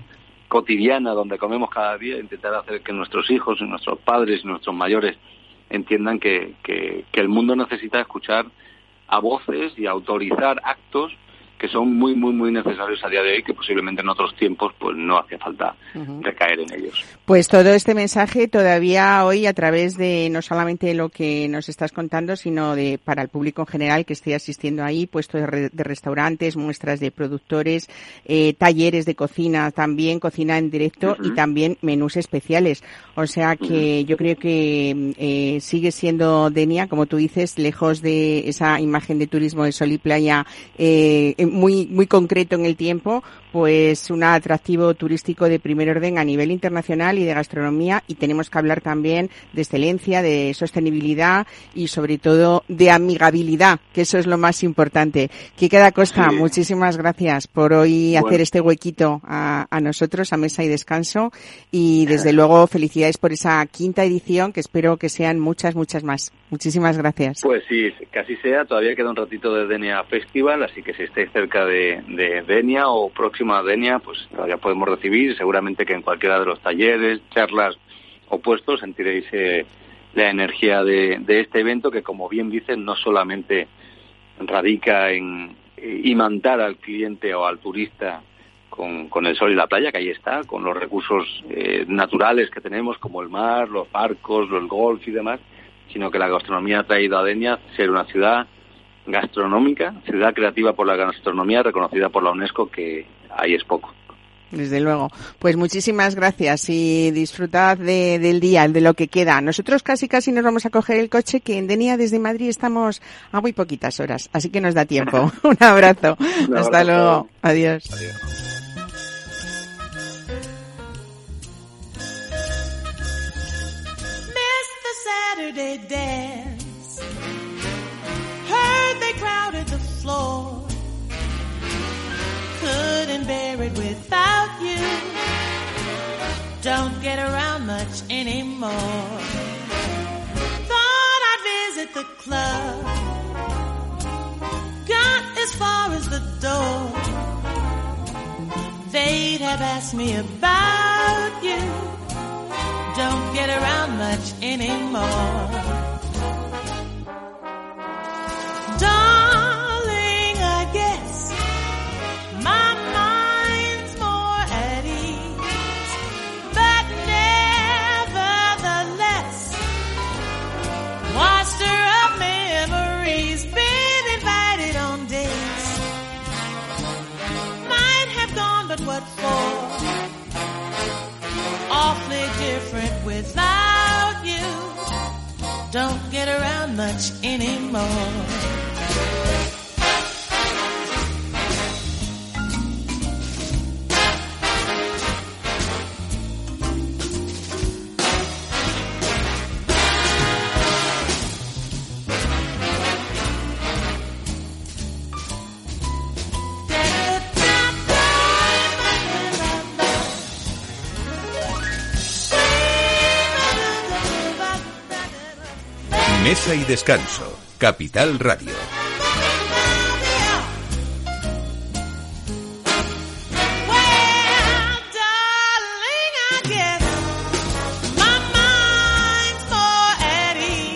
cotidiana donde comemos cada día, intentar hacer que nuestros hijos nuestros padres y nuestros mayores entiendan que, que, que el mundo necesita escuchar a voces y autorizar actos que son muy, muy, muy necesarios a día de hoy, que posiblemente en otros tiempos pues no hacía falta recaer en ellos. Pues todo este mensaje todavía hoy a través de no solamente lo que nos estás contando, sino de para el público en general que esté asistiendo ahí, puestos de, de, restaurantes, muestras de productores, eh, talleres de cocina también, cocina en directo y también menús especiales. O sea que yo creo que eh, sigue siendo Denia, como tú dices, lejos de esa imagen de turismo de sol y playa eh, muy, muy concreto en el tiempo, pues un atractivo turístico de primer orden a nivel internacional y de gastronomía y tenemos que hablar también de excelencia, de sostenibilidad y sobre todo de amigabilidad, que eso es lo más importante. Quique da Costa, sí. muchísimas gracias por hoy bueno. hacer este huequito a, a, nosotros, a Mesa y Descanso y desde luego felicidades por esa quinta edición que espero que sean muchas, muchas más. Muchísimas gracias. Pues sí, así sea. Todavía queda un ratito de Denia Festival, así que si estáis cerca de, de Denia o próximo a Denia, pues todavía podemos recibir. Seguramente que en cualquiera de los talleres, charlas o puestos sentiréis eh, la energía de, este evento que, como bien dicen, no solamente radica en eh, imantar al cliente o al turista con, con, el sol y la playa, que ahí está, con los recursos eh, naturales que tenemos, como el mar, los barcos, el golf y demás, sino que la gastronomía ha traído a Denia ser una ciudad gastronómica, ciudad creativa por la gastronomía, reconocida por la UNESCO, que ahí es poco. Desde luego. Pues muchísimas gracias y disfrutad de, del día, de lo que queda. Nosotros casi casi nos vamos a coger el coche, que en Denia desde Madrid estamos a muy poquitas horas, así que nos da tiempo. Un abrazo. Un Hasta abrazo. luego. Adiós. Adiós. Saturday dance. Heard they crowded the floor. Couldn't bear it without you. Don't get around much anymore. Thought I'd visit the club. Got as far as the door. They'd have asked me about you don't get around much anymore. Awfully different without you. Don't get around much anymore. Y Descanso, Capital Radio.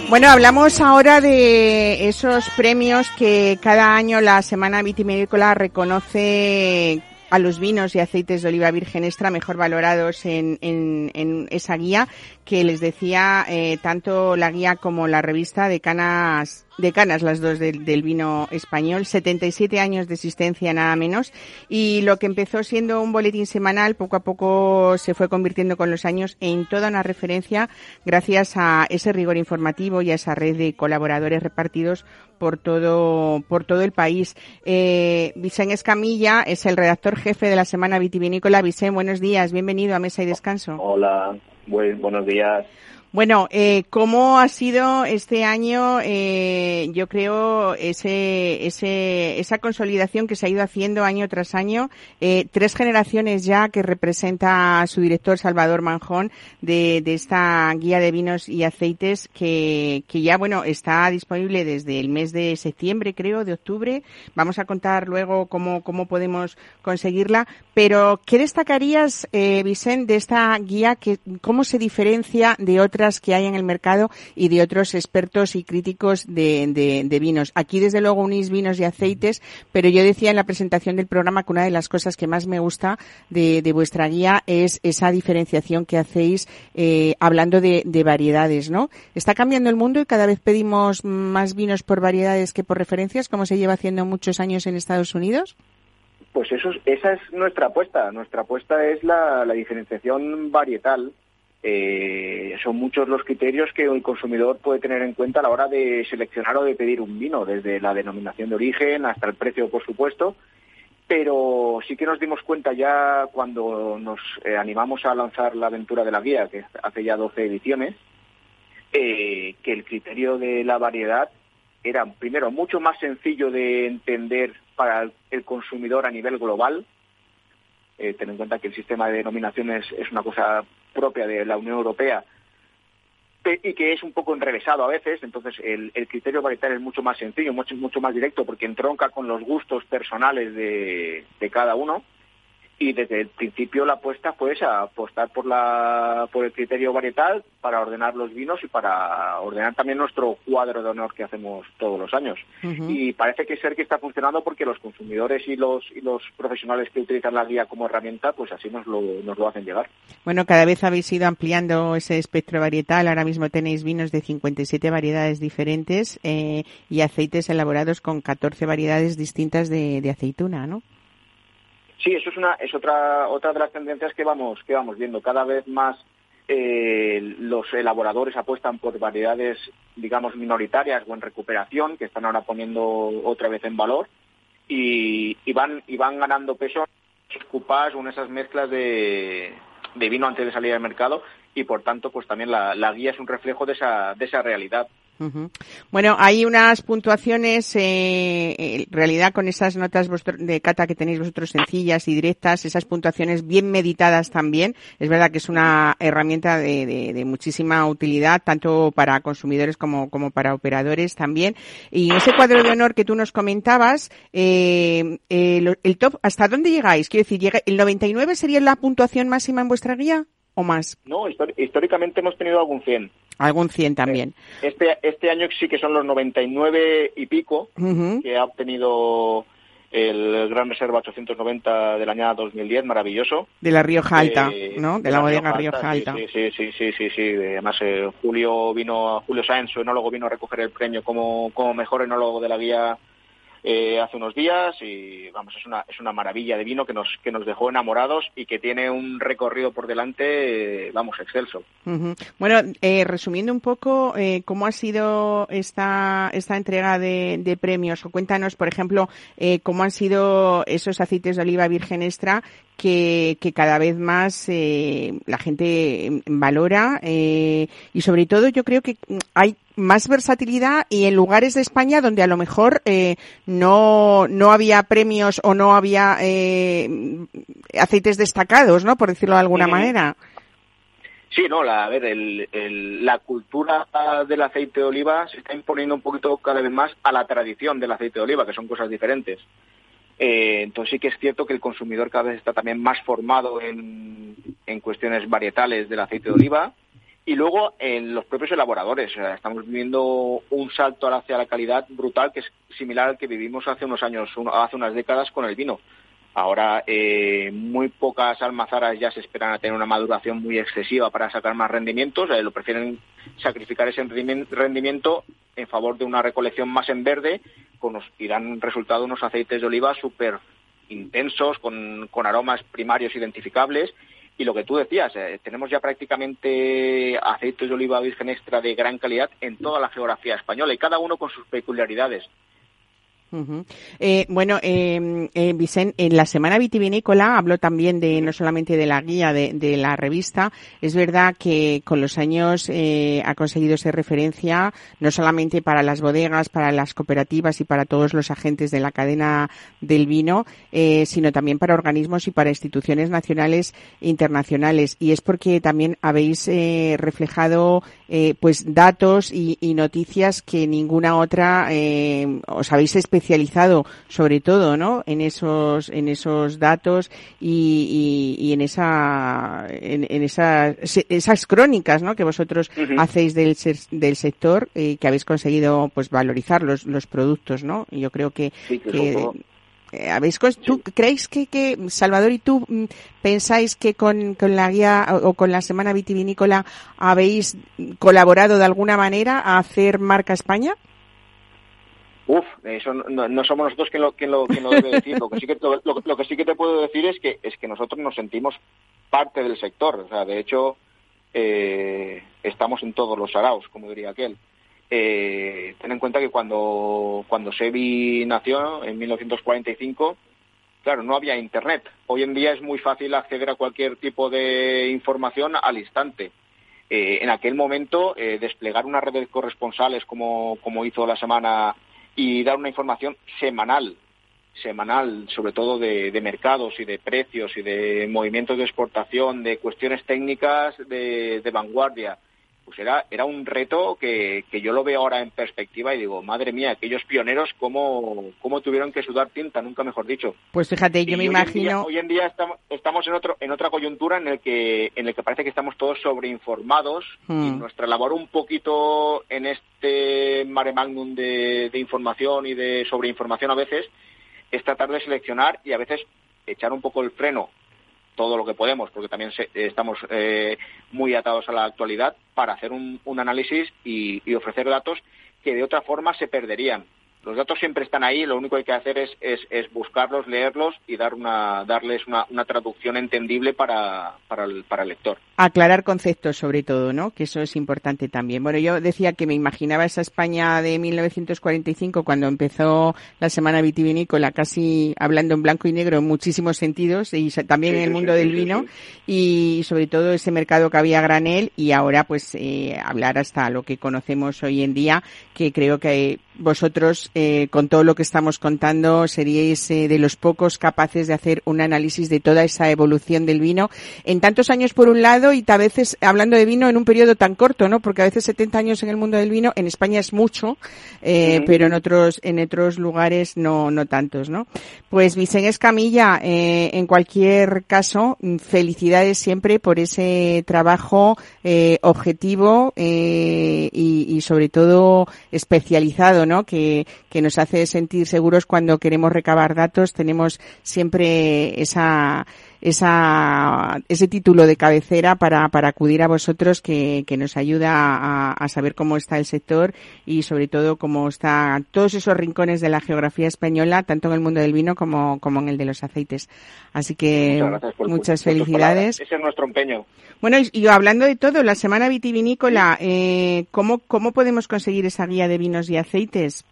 Bueno, hablamos ahora de esos premios que cada año la Semana Vitivinícola reconoce a los vinos y aceites de oliva virgen extra mejor valorados en, en, esa guía que les decía eh, tanto la guía como la revista de canas de canas las dos del, del, vino español, 77 años de existencia nada menos y lo que empezó siendo un boletín semanal poco a poco se fue convirtiendo con los años en toda una referencia gracias a ese rigor informativo y a esa red de colaboradores repartidos por todo por todo el país. Eh, Vicente Escamilla es el redactor jefe de la Semana Vitivinícola. Vicente, buenos días, bienvenido a Mesa y Descanso. Hola, buenos días. Bueno, eh, ¿cómo ha sido este año, eh, yo creo, ese, ese, esa consolidación que se ha ido haciendo año tras año? Eh, tres generaciones ya que representa su director Salvador Manjón de, de esta guía de vinos y aceites que, que ya, bueno, está disponible desde el mes de septiembre, creo, de octubre. Vamos a contar luego cómo, cómo podemos conseguirla. Pero, ¿qué destacarías, eh, Vicente, de esta guía? Que, ¿Cómo se diferencia de otras que hay en el mercado y de otros expertos y críticos de, vinos. Aquí, desde luego, unís vinos y aceites, pero yo decía en la presentación del programa que una de las cosas que más me gusta de, vuestra guía es esa diferenciación que hacéis eh, hablando de, de variedades, ¿no? Está cambiando el mundo y cada vez pedimos más vinos por variedades que por referencias, como se lleva haciendo muchos años en Estados Unidos. Pues eso, esa es nuestra apuesta. Nuestra apuesta es la, la diferenciación varietal eh, son muchos los criterios que el consumidor puede tener en cuenta a la hora de seleccionar o de pedir un vino, desde la denominación de origen hasta el precio, por supuesto. Pero sí que nos dimos cuenta ya cuando nos eh, animamos a lanzar la aventura de la guía, que hace ya 12 ediciones, eh, que el criterio de la variedad era, primero, mucho más sencillo de entender para el consumidor a nivel global, eh, ten en cuenta que el sistema de denominaciones es una cosa propia de la Unión Europea y que es un poco enrevesado a veces, entonces el, criterio varietal es mucho más sencillo, mucho, mucho más directo, porque entronca con los gustos personales de cada uno y desde el principio la apuesta fue esa, apostar por la por el criterio varietal para ordenar los vinos y para ordenar también nuestro cuadro de honor que hacemos todos los años. Y parece que ser que está funcionando porque los consumidores y los y los profesionales que utilizan la guía como herramienta, pues así nos lo, nos lo hacen llegar. Bueno, cada vez habéis ido ampliando ese espectro varietal. Ahora mismo tenéis vinos de 57 variedades diferentes eh, y aceites elaborados con 14 variedades distintas de, de aceituna, ¿no? Sí, eso es una es otra otra de las tendencias que vamos que vamos viendo. Cada vez más eh, los elaboradores apuestan por variedades digamos minoritarias o en recuperación que están ahora poniendo otra vez en valor y, van y van ganando peso esos cupás en esas mezclas de, de vino antes de salir al mercado y por tanto pues también la, la guía es un reflejo de esa de esa realidad bueno, hay unas puntuaciones, eh, en realidad con esas notas de cata que tenéis vosotros sencillas y directas, esas puntuaciones bien meditadas también. Es verdad que es una herramienta de, muchísima utilidad, tanto para consumidores como, como para operadores también. Y ese cuadro de honor que tú nos comentabas, eh, el top, ¿hasta dónde llegáis? Quiero decir, ¿el 99 sería la puntuación máxima en vuestra guía o más? No, históricamente hemos tenido algún 100. Algún 100 también. Este, este año sí que son los 99 y pico que ha obtenido el Gran Reserva 890 del año 2010, maravilloso. De la Rioja Alta, eh, ¿no? De, la, bodega Rioja Alta. Sí, sí, sí, sí, sí, sí. Además, eh, Julio vino, Julio Sáenz, su enólogo, vino a recoger el premio como, como mejor enólogo de la guía eh, hace unos días y vamos es una es una maravilla de vino que nos que nos dejó enamorados y que tiene un recorrido por delante vamos excelso. Bueno eh, resumiendo un poco eh, cómo ha sido esta esta entrega de, de premios o cuéntanos por ejemplo eh, cómo han sido esos aceites de oliva virgen extra que, que cada vez más eh, la gente valora eh, y sobre todo yo creo que hay más versatilidad y en lugares de España donde a lo mejor eh, no, no había premios o no había eh, aceites destacados, ¿no? Por decirlo de alguna manera. Sí, no, la, a ver, el, el, la cultura del aceite de oliva se está imponiendo un poquito cada vez más a la tradición del aceite de oliva, que son cosas diferentes. Eh, entonces sí que es cierto que el consumidor cada vez está también más formado en, en cuestiones varietales del aceite de oliva y luego en los propios elaboradores. estamos viviendo un salto hacia la calidad brutal que es similar al que vivimos hace unos años, hace unas décadas con el vino. Ahora eh, muy pocas almazaras ya se esperan a tener una maduración muy excesiva para sacar más rendimientos, lo prefieren sacrificar ese rendimiento en favor de una recolección más en verde, con nos, y dan resultado unos aceites de oliva súper intensos, con, con aromas primarios identificables y lo que tú decías, eh, tenemos ya prácticamente aceites de oliva virgen extra de gran calidad en toda la geografía española y cada uno con sus peculiaridades. Eh, bueno, eh, eh, Vicente, en la semana vitivinícola habló también de no solamente de la guía de, la revista. Es verdad que con los años eh, ha conseguido ser referencia no solamente para las bodegas, para las cooperativas y para todos los agentes de la cadena del vino, eh, sino también para organismos y para instituciones nacionales e internacionales. Y es porque también habéis eh, reflejado eh, pues datos y, noticias que ninguna otra eh, os habéis especializado sobre todo no en esos en esos datos y, y, y en esa en, en, esas esas crónicas no que vosotros uh -huh. hacéis del del sector eh, que habéis conseguido pues valorizar los los productos no y yo creo que, sí, que, que eh, ¿Habéis ¿Tú creéis que, que, Salvador y tú mm, pensáis que con, con la guía o, con la Semana Vitivinícola habéis colaborado de alguna manera a hacer marca España? Uf, eso no, no somos nosotros quien lo, quien lo, quien lo debe decir. Lo que, sí que, lo, que sí que te puedo decir es que, es que nosotros nos sentimos parte del sector. O sea, de hecho, eh, estamos en todos los saraos, como diría aquel. Eh, ten en cuenta que cuando, cuando Sebi nació, en 1945, claro, no había Internet. Hoy en día es muy fácil acceder a cualquier tipo de información al instante. Eh, en aquel momento, eh, desplegar una red de corresponsales como, como hizo la semana y dar una información semanal, semanal, sobre todo de, mercados y de precios y de movimientos de exportación, de cuestiones técnicas de vanguardia, pues era, era un reto que, que, yo lo veo ahora en perspectiva y digo, madre mía, aquellos pioneros cómo, cómo tuvieron que sudar tinta, nunca mejor dicho. Pues fíjate, yo y me hoy imagino. En día, hoy en día estamos, estamos en otro, en otra coyuntura en el que, en el que parece que estamos todos sobreinformados mm. y nuestra labor un poquito en este mare magnum de, de información y de sobreinformación a veces es tratar de seleccionar y a veces echar un poco el freno todo lo que podemos, porque también se, estamos eh, muy atados a la actualidad, para hacer un, análisis y, ofrecer datos que de otra forma se perderían. Los datos siempre están ahí, lo único que hay que hacer es, es, es buscarlos, leerlos y dar una, darles una, una traducción entendible para, para, el, para el lector. Aclarar conceptos sobre todo, ¿no? Que eso es importante también. Bueno, yo decía que me imaginaba esa España de 1945 cuando empezó la Semana Vitivinícola, casi hablando en blanco y negro en muchísimos sentidos y también sí, en el mundo sí, del vino y sobre todo ese mercado que había a granel y ahora pues eh, hablar hasta lo que conocemos hoy en día, que creo que vosotros, eh, con todo lo que estamos contando, seríais eh, de los pocos capaces de hacer un análisis de toda esa evolución del vino en tantos años por un lado y a veces hablando de vino en un periodo tan corto, ¿no? Porque a veces 70 años en el mundo del vino en España es mucho, eh, uh -huh. pero en otros en otros lugares no no tantos, ¿no? Pues Vicente Escamilla, eh, en cualquier caso, felicidades siempre por ese trabajo eh, objetivo eh, y, y sobre todo especializado, ¿no? Que, que nos hace sentir seguros cuando queremos recabar datos. Tenemos siempre esa, esa, ese título de cabecera para, para acudir a vosotros que, que nos ayuda a, a, saber cómo está el sector y sobre todo cómo está todos esos rincones de la geografía española, tanto en el mundo del vino como, como en el de los aceites. Así que muchas, por, muchas felicidades. Ese es nuestro empeño. Bueno, y, y, hablando de todo, la semana vitivinícola, eh, ¿cómo, ¿cómo podemos conseguir esa guía de vinos y aceites?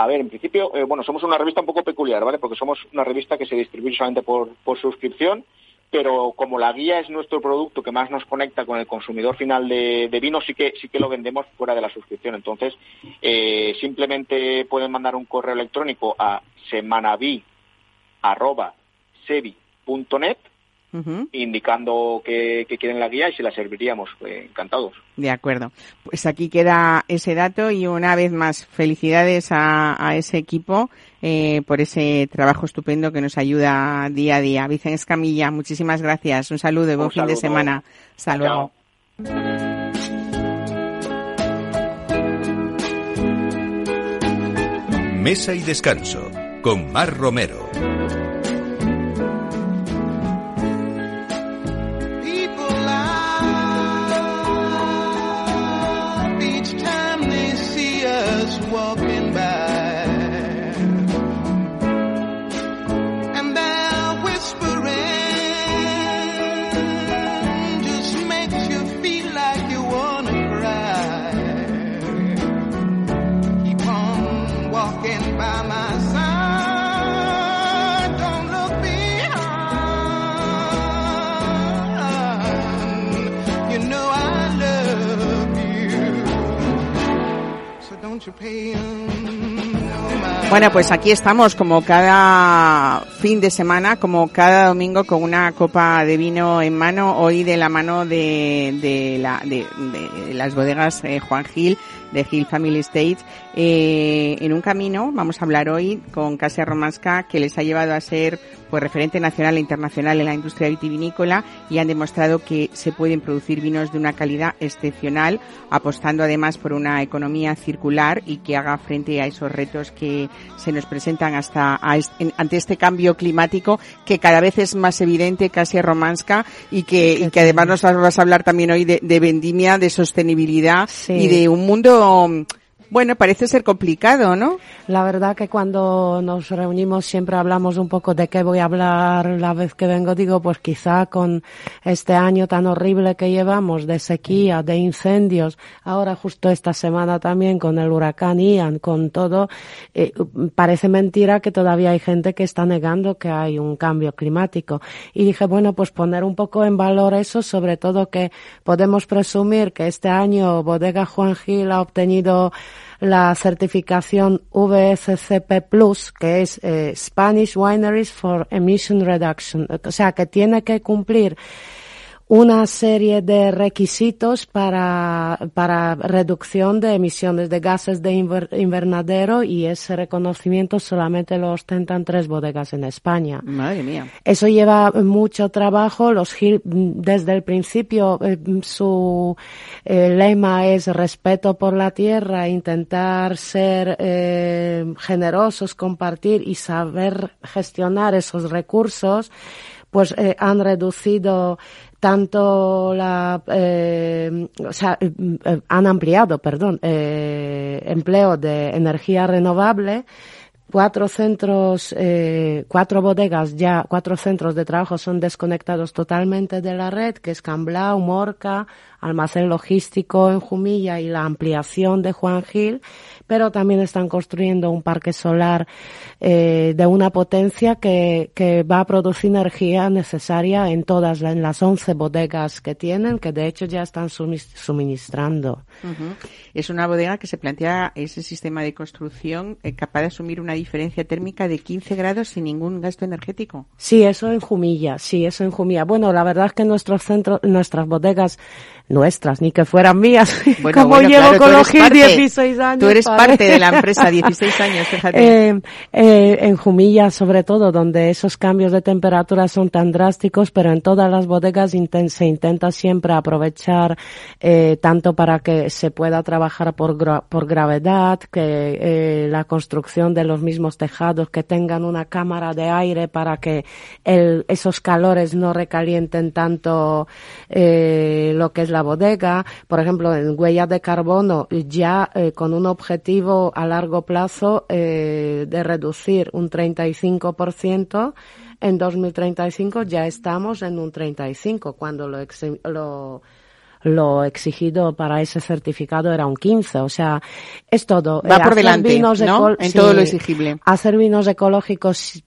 A ver, en principio, eh, bueno, somos una revista un poco peculiar, ¿vale? Porque somos una revista que se distribuye solamente por, por suscripción, pero como la guía es nuestro producto que más nos conecta con el consumidor final de, vino, sí que sí que lo vendemos fuera de la suscripción. Entonces, eh, simplemente pueden mandar un correo electrónico a semanavi@sevi.net Uh -huh. indicando que, que, quieren la guía y si la serviríamos. Eh, encantados. De acuerdo. Pues aquí queda ese dato y una vez más felicidades a, a ese equipo eh, por ese trabajo estupendo que nos ayuda día a día. Vicente Escamilla, muchísimas gracias. Un saludo y buen fin de semana. Hasta luego. Mesa y descanso con Mar Romero. Bueno, pues aquí estamos como cada fin de semana, como cada domingo con una copa de vino en mano, hoy de la mano de, de, la, de, las bodegas eh, Juan Gil, de Gil Family Estates, eh, en un camino, vamos a hablar hoy con Casia Romasca, que les ha llevado a ser pues referente nacional e internacional en la industria vitivinícola y han demostrado que se pueden producir vinos de una calidad excepcional, apostando además por una economía circular y que haga frente a esos retos que se nos presentan hasta a en- ante este cambio climático que cada vez es más evidente, casi romanska, y que, y que además nos vas a hablar también hoy de, de vendimia, de sostenibilidad Sí. y de un mundo, Um. Bueno, parece ser complicado, ¿no? La verdad que cuando nos reunimos siempre hablamos un poco de qué voy a hablar la vez que vengo. Digo, pues quizá con este año tan horrible que llevamos de sequía, de incendios, ahora justo esta semana también con el huracán Ian, con todo, eh, parece mentira que todavía hay gente que está negando que hay un cambio climático. Y dije, bueno, pues poner un poco en valor eso, sobre todo que podemos presumir que este año Bodega Juan Gil ha obtenido la certificación VSCP Plus, que es eh, Spanish Wineries for Emission Reduction. O sea, que tiene que cumplir una serie de requisitos para, para reducción de emisiones de gases de inver- invernadero y ese reconocimiento solamente lo ostentan tres bodegas en España. Madre mía. Eso lleva mucho trabajo. Los Gil, desde el principio, eh, su eh, lema es respeto por la tierra, intentar ser eh, generosos, compartir y saber gestionar esos recursos. Pues eh, han reducido tanto la, eh, o sea, eh, han ampliado, perdón, eh, empleo de energía renovable cuatro centros, eh, cuatro bodegas ya, cuatro centros de trabajo son desconectados totalmente de la red, que es Camblao, Morca, almacén logístico en Jumilla y la ampliación de Juan Gil, pero también están construyendo un parque solar eh, de una potencia que, que va a producir energía necesaria en todas, en las 11 bodegas que tienen, que de hecho ya están suministrando. Es una bodega que se plantea ese sistema de construcción eh, capaz de asumir una diferencia térmica de 15 grados sin ningún gasto energético. Sí, eso en Jumilla, sí, eso en Jumilla. Bueno, la verdad es que nuestros centros, nuestras bodegas, nuestras, ni que fueran mías, Bueno, como bueno, llevo claro, con los parte- 16 años. Tú eres padre. parte de la empresa, 16 años, fíjate. Eh, eh, en Jumilla, sobre todo, donde esos cambios de temperatura son tan drásticos, pero en todas las bodegas se intenta siempre aprovechar eh, tanto para que se pueda trabajar por, gra- por gravedad, que eh, la construcción de los mismos tejados, que tengan una cámara de aire para que el- esos calores no recalienten tanto eh, lo que es la bodega. Por ejemplo, en huellas de carbono, ya eh, con un objetivo a largo plazo eh, de reducir un 35%, en 2035 ya estamos en un 35%, cuando lo, lo lo exigido para ese certificado era un 15, o sea, es todo. Va Eh, por delante, vinos ¿no? En sí, todo lo exigible. Hacer vinos ecológicos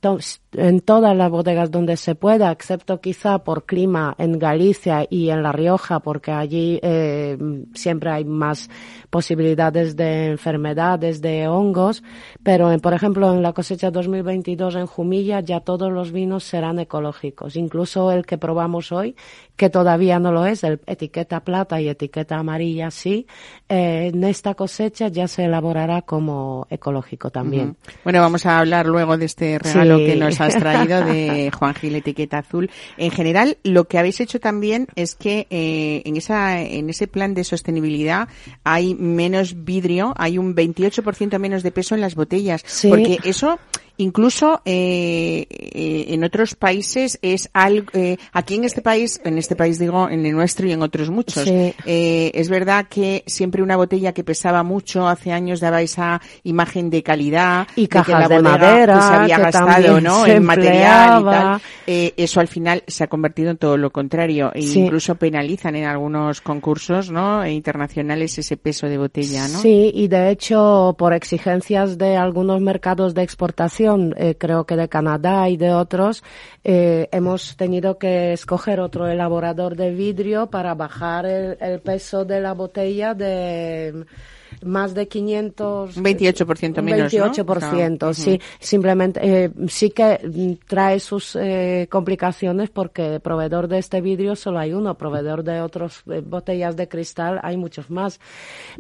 en todas las bodegas donde se pueda, excepto quizá por clima en Galicia y en La Rioja, porque allí eh, siempre hay más posibilidades de enfermedades, de hongos, pero en- por ejemplo en la cosecha 2022 en Jumilla ya todos los vinos serán ecológicos, incluso el que probamos hoy, que todavía no lo es, el etiqueta plata y etiqueta amarilla sí, eh, en esta cosecha ya se elaborará como ecológico también. Bueno, vamos a hablar luego de este regalo Sí. que nos has traído de Juan Gil Etiqueta Azul. En general, lo que habéis hecho también es que eh, en esa en ese plan de sostenibilidad hay menos vidrio, hay un 28% menos de peso en las botellas, Sí. porque eso Incluso eh, eh, en otros países es algo, eh, aquí en este país, en este país digo, en el nuestro y en otros muchos, Sí. eh, es verdad que siempre una botella que pesaba mucho hace años daba esa imagen de calidad Y de que cajas la de madera, pues, había que gastado ¿no? se en material y tal. Eh, eso al final se ha convertido en todo lo contrario e Sí. incluso penalizan en algunos concursos no internacionales ese peso de botella no Sí, y de hecho, por exigencias de algunos mercados de exportación, eh, creo que de Canadá y de otros, eh, hemos tenido que escoger otro elaborador de vidrio para bajar el, el peso de la botella de más de 500 Un 28% un menos, ¿no? 28%, Ujú. sí. Simplemente, eh, sí que mm, trae sus eh, complicaciones porque proveedor de este vidrio solo hay uno, proveedor de otras botellas de cristal hay muchos más.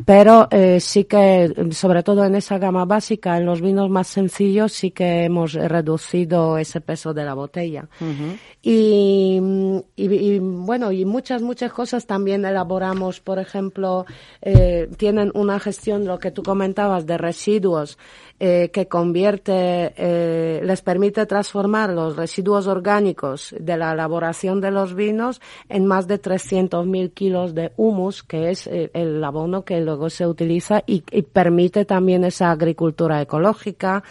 Pero eh, sí que, sobre todo en esa gama básica, en los vinos más sencillos, sí que hemos reducido ese peso de la botella. Y, y, y, bueno, y muchas, muchas cosas también elaboramos. Por ejemplo, eh, tienen una gestión, lo que tú comentabas, de residuos, eh, que convierte, eh, les permite transformar los residuos orgánicos de la elaboración de los vinos en más de 300.000 kilos de humus, que es eh, el abono que luego se utiliza y, y permite también esa agricultura ecológica.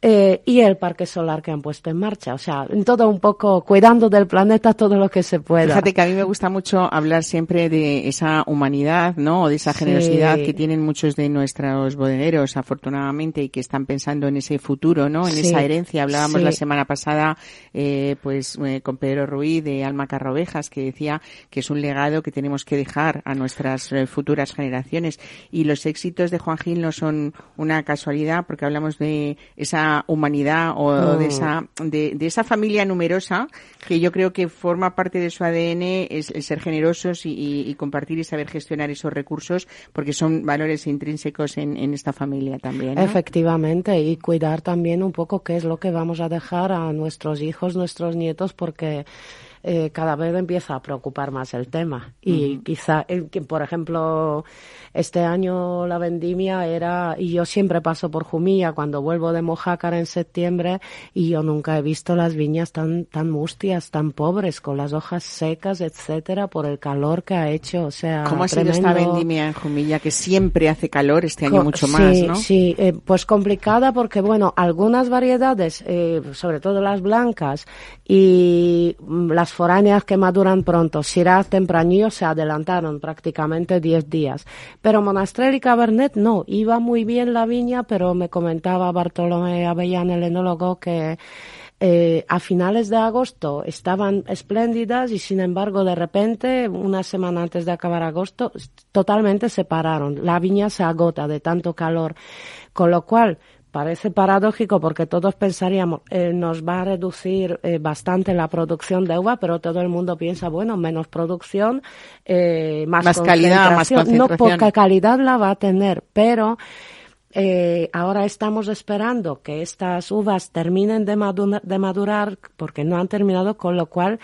Eh, y el parque solar que han puesto en marcha. O sea, en todo un poco cuidando del planeta todo lo que se pueda. Fíjate que a mí me gusta mucho hablar siempre de esa humanidad, ¿no? O de esa Sí. generosidad que tienen muchos de nuestros bodegueros, afortunadamente, y que están pensando en ese futuro, ¿no? En Sí. esa herencia. Hablábamos Sí. la semana pasada, eh, pues, eh, con Pedro Ruiz de Alma Carrovejas, que decía que es un legado que tenemos que dejar a nuestras eh, futuras generaciones. Y los éxitos de Juan Gil no son una casualidad, porque hablamos de esa humanidad o Mm. de esa de, de esa familia numerosa que yo creo que forma parte de su ADN es el ser generosos y, y- y compartir y saber gestionar esos recursos porque son valores intrínsecos en, en esta familia también. ¿no? Efectivamente, y cuidar también un poco qué es lo que vamos a dejar a nuestros hijos, nuestros nietos, porque eh, cada vez empieza a preocupar más el tema. Y quizá, eh, que, por ejemplo, este año la vendimia era, y yo siempre paso por Jumilla cuando vuelvo de Mojácar en septiembre, y yo nunca he visto las viñas tan, tan mustias, tan pobres, con las hojas secas, etcétera, por el calor que ha hecho. O sea, ¿Cómo ha sido esta vendimia en Jumilla que siempre hace calor este año Co- mucho sí, más, ¿no? Sí, eh, pues complicada porque, bueno, algunas variedades, eh, sobre todo las blancas y mm, las foráneas que maduran pronto, Shiraz tempranillo, se adelantaron prácticamente 10 días. Pero Monastrell y Cabernet no, iba muy bien la viña, pero me comentaba Bartolomé Avellán, el enólogo, que eh, a finales de agosto estaban espléndidas y sin embargo de repente, una semana antes de acabar agosto, totalmente se pararon. La viña se agota de tanto calor. Con lo cual, parece paradójico porque todos pensaríamos eh, nos va a reducir eh, bastante la producción de uva, pero todo el mundo piensa, bueno, menos producción, eh, más, Más calidad, más concentración. No, poca calidad la va a tener, pero eh, ahora estamos esperando que estas uvas terminen de, madu- de madurar porque no han terminado, con lo cual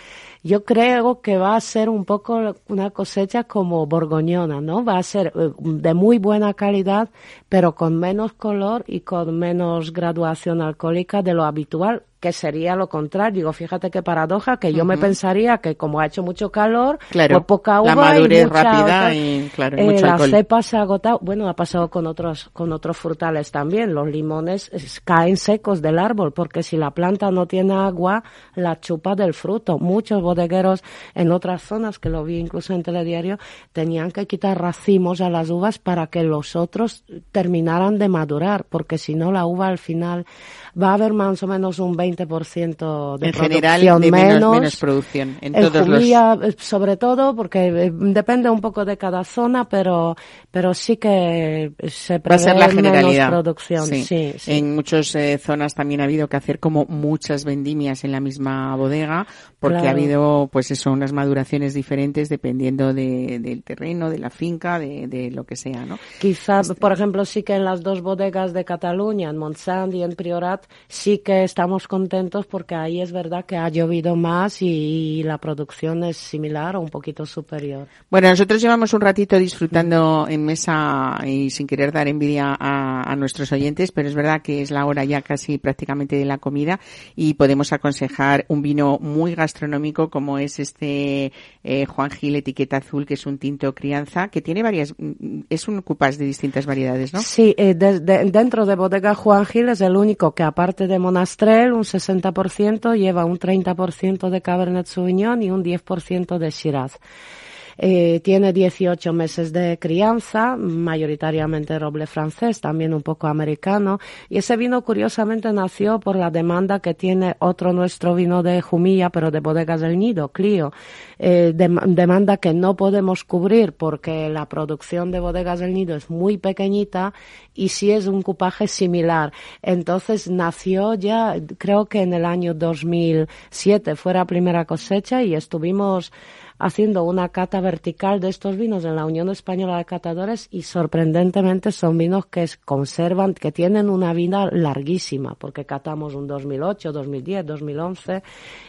yo creo que va a ser un poco una cosecha como borgoñona, ¿no? Va a ser eh, de muy buena calidad, pero con menos color y con menos graduación alcohólica de lo habitual, que sería lo contrario. Digo, fíjate qué paradoja, que yo me pensaría que como ha hecho mucho calor, Claro, por poca uva la madurez y mucha rápida otra- y, claro, eh, mucho la alcohol. cepa se ha agotado. Bueno, ha pasado con otros, con otros frutales también. Los limones es- caen secos del árbol porque si la planta no tiene agua, la chupa del fruto. Muchos bodegueros en otras zonas, que lo vi incluso en telediario, tenían que quitar racimos a las uvas para que los otros terminaran de madurar, porque si no la uva al final va a haber más o menos un 20% de en general, producción de menos, menos. menos producción. En En todos los... Jumilla, eh, sobre todo, porque eh, depende un poco de cada zona, pero, pero sí que se Va a prevé ser la menos generalidad. producción. Sí. Sí, sí. En muchas eh, zonas también ha habido que hacer como muchas vendimias en la misma bodega porque Claro. ha habido pues eso, unas maduraciones diferentes dependiendo de, del terreno, de la finca, de, de lo que sea, ¿no? Quizá, por ejemplo, sí que en las dos bodegas de Cataluña, en Montsant y en Priorat, sí que estamos contentos porque ahí es verdad que ha llovido más y, la producción es similar o un poquito superior. Bueno, nosotros llevamos un ratito disfrutando en mesa y sin querer dar envidia a, a nuestros oyentes, pero es verdad que es la hora ya casi prácticamente de la comida y podemos aconsejar un vino muy gastronómico como es este eh, Juan Gil etiqueta azul, que es un tinto crianza, que tiene varias, es un cupas de distintas variedades, ¿no? Sí, eh, de- de- dentro de Bodega Juan Gil es el único que aparte de Monastrell, un 60% lleva un 30% de Cabernet Sauvignon y un 10% de Shiraz. Eh, tiene 18 meses de crianza, mayoritariamente roble francés, también un poco americano. Y ese vino, curiosamente, nació por la demanda que tiene otro nuestro vino de Jumilla, pero de Bodegas del Nido, Clio. Eh, dem- demanda que no podemos cubrir porque la producción de Bodegas del Nido es muy pequeñita y sí es un cupaje similar. Entonces nació ya, creo que en el año 2007 fue la primera cosecha y estuvimos haciendo una cata vertical de estos vinos en la Unión Española de Catadores y sorprendentemente son vinos que conservan, que tienen una vida larguísima, porque catamos un 2008, 2010, 2011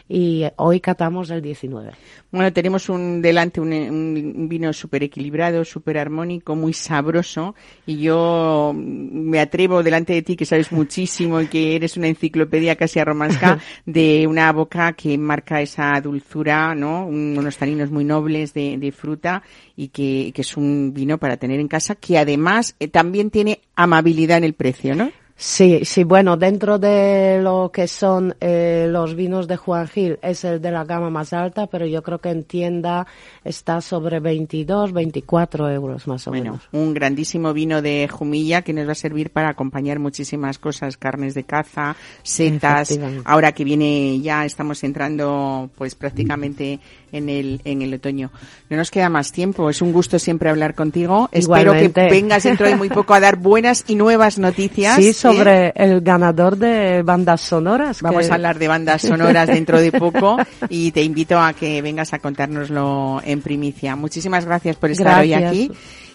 y eh, hoy catamos el 19. Bueno, tenemos un delante un, un vino súper equilibrado, súper armónico, muy sabroso y yo me atrevo delante de ti que sabes muchísimo y que eres una enciclopedia casi arromasca de una boca que marca esa dulzura, ¿no? Un- unos taninos muy nobles de, de fruta y que, que es un vino para tener en casa que además eh, también tiene amabilidad en el precio, ¿no? Sí, sí, bueno, dentro de lo que son eh, los vinos de Juan Gil es el de la gama más alta, pero yo creo que en tienda está sobre 22, 24 euros más o Bueno, menos. un grandísimo vino de Jumilla que nos va a servir para acompañar muchísimas cosas, carnes de caza, setas. Ahora que viene ya estamos entrando pues prácticamente en el en el otoño. No nos queda más tiempo, es un gusto siempre hablar contigo. Espero que Igualmente. vengas dentro de muy poco a dar buenas y nuevas noticias. Sí, ¿eh? sobre el ganador de bandas sonoras. Vamos que- a hablar de bandas sonoras dentro de poco y te invito a que vengas a contárnoslo en primicia. Muchísimas gracias por estar hoy Gracias. aquí.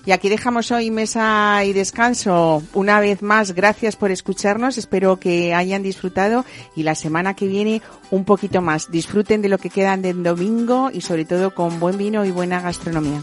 Y aquí dejamos hoy mesa y descanso. Una vez más, gracias por escucharnos. Espero que hayan disfrutado y la semana que viene un poquito más. Disfruten de lo que quedan del domingo y sobre todo con buen vino y buena gastronomía.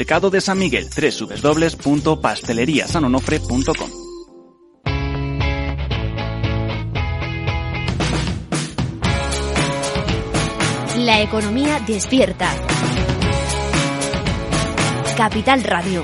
mercado de San Miguel, www.pasteleriasanonofre.com. La economía despierta. Capital Radio.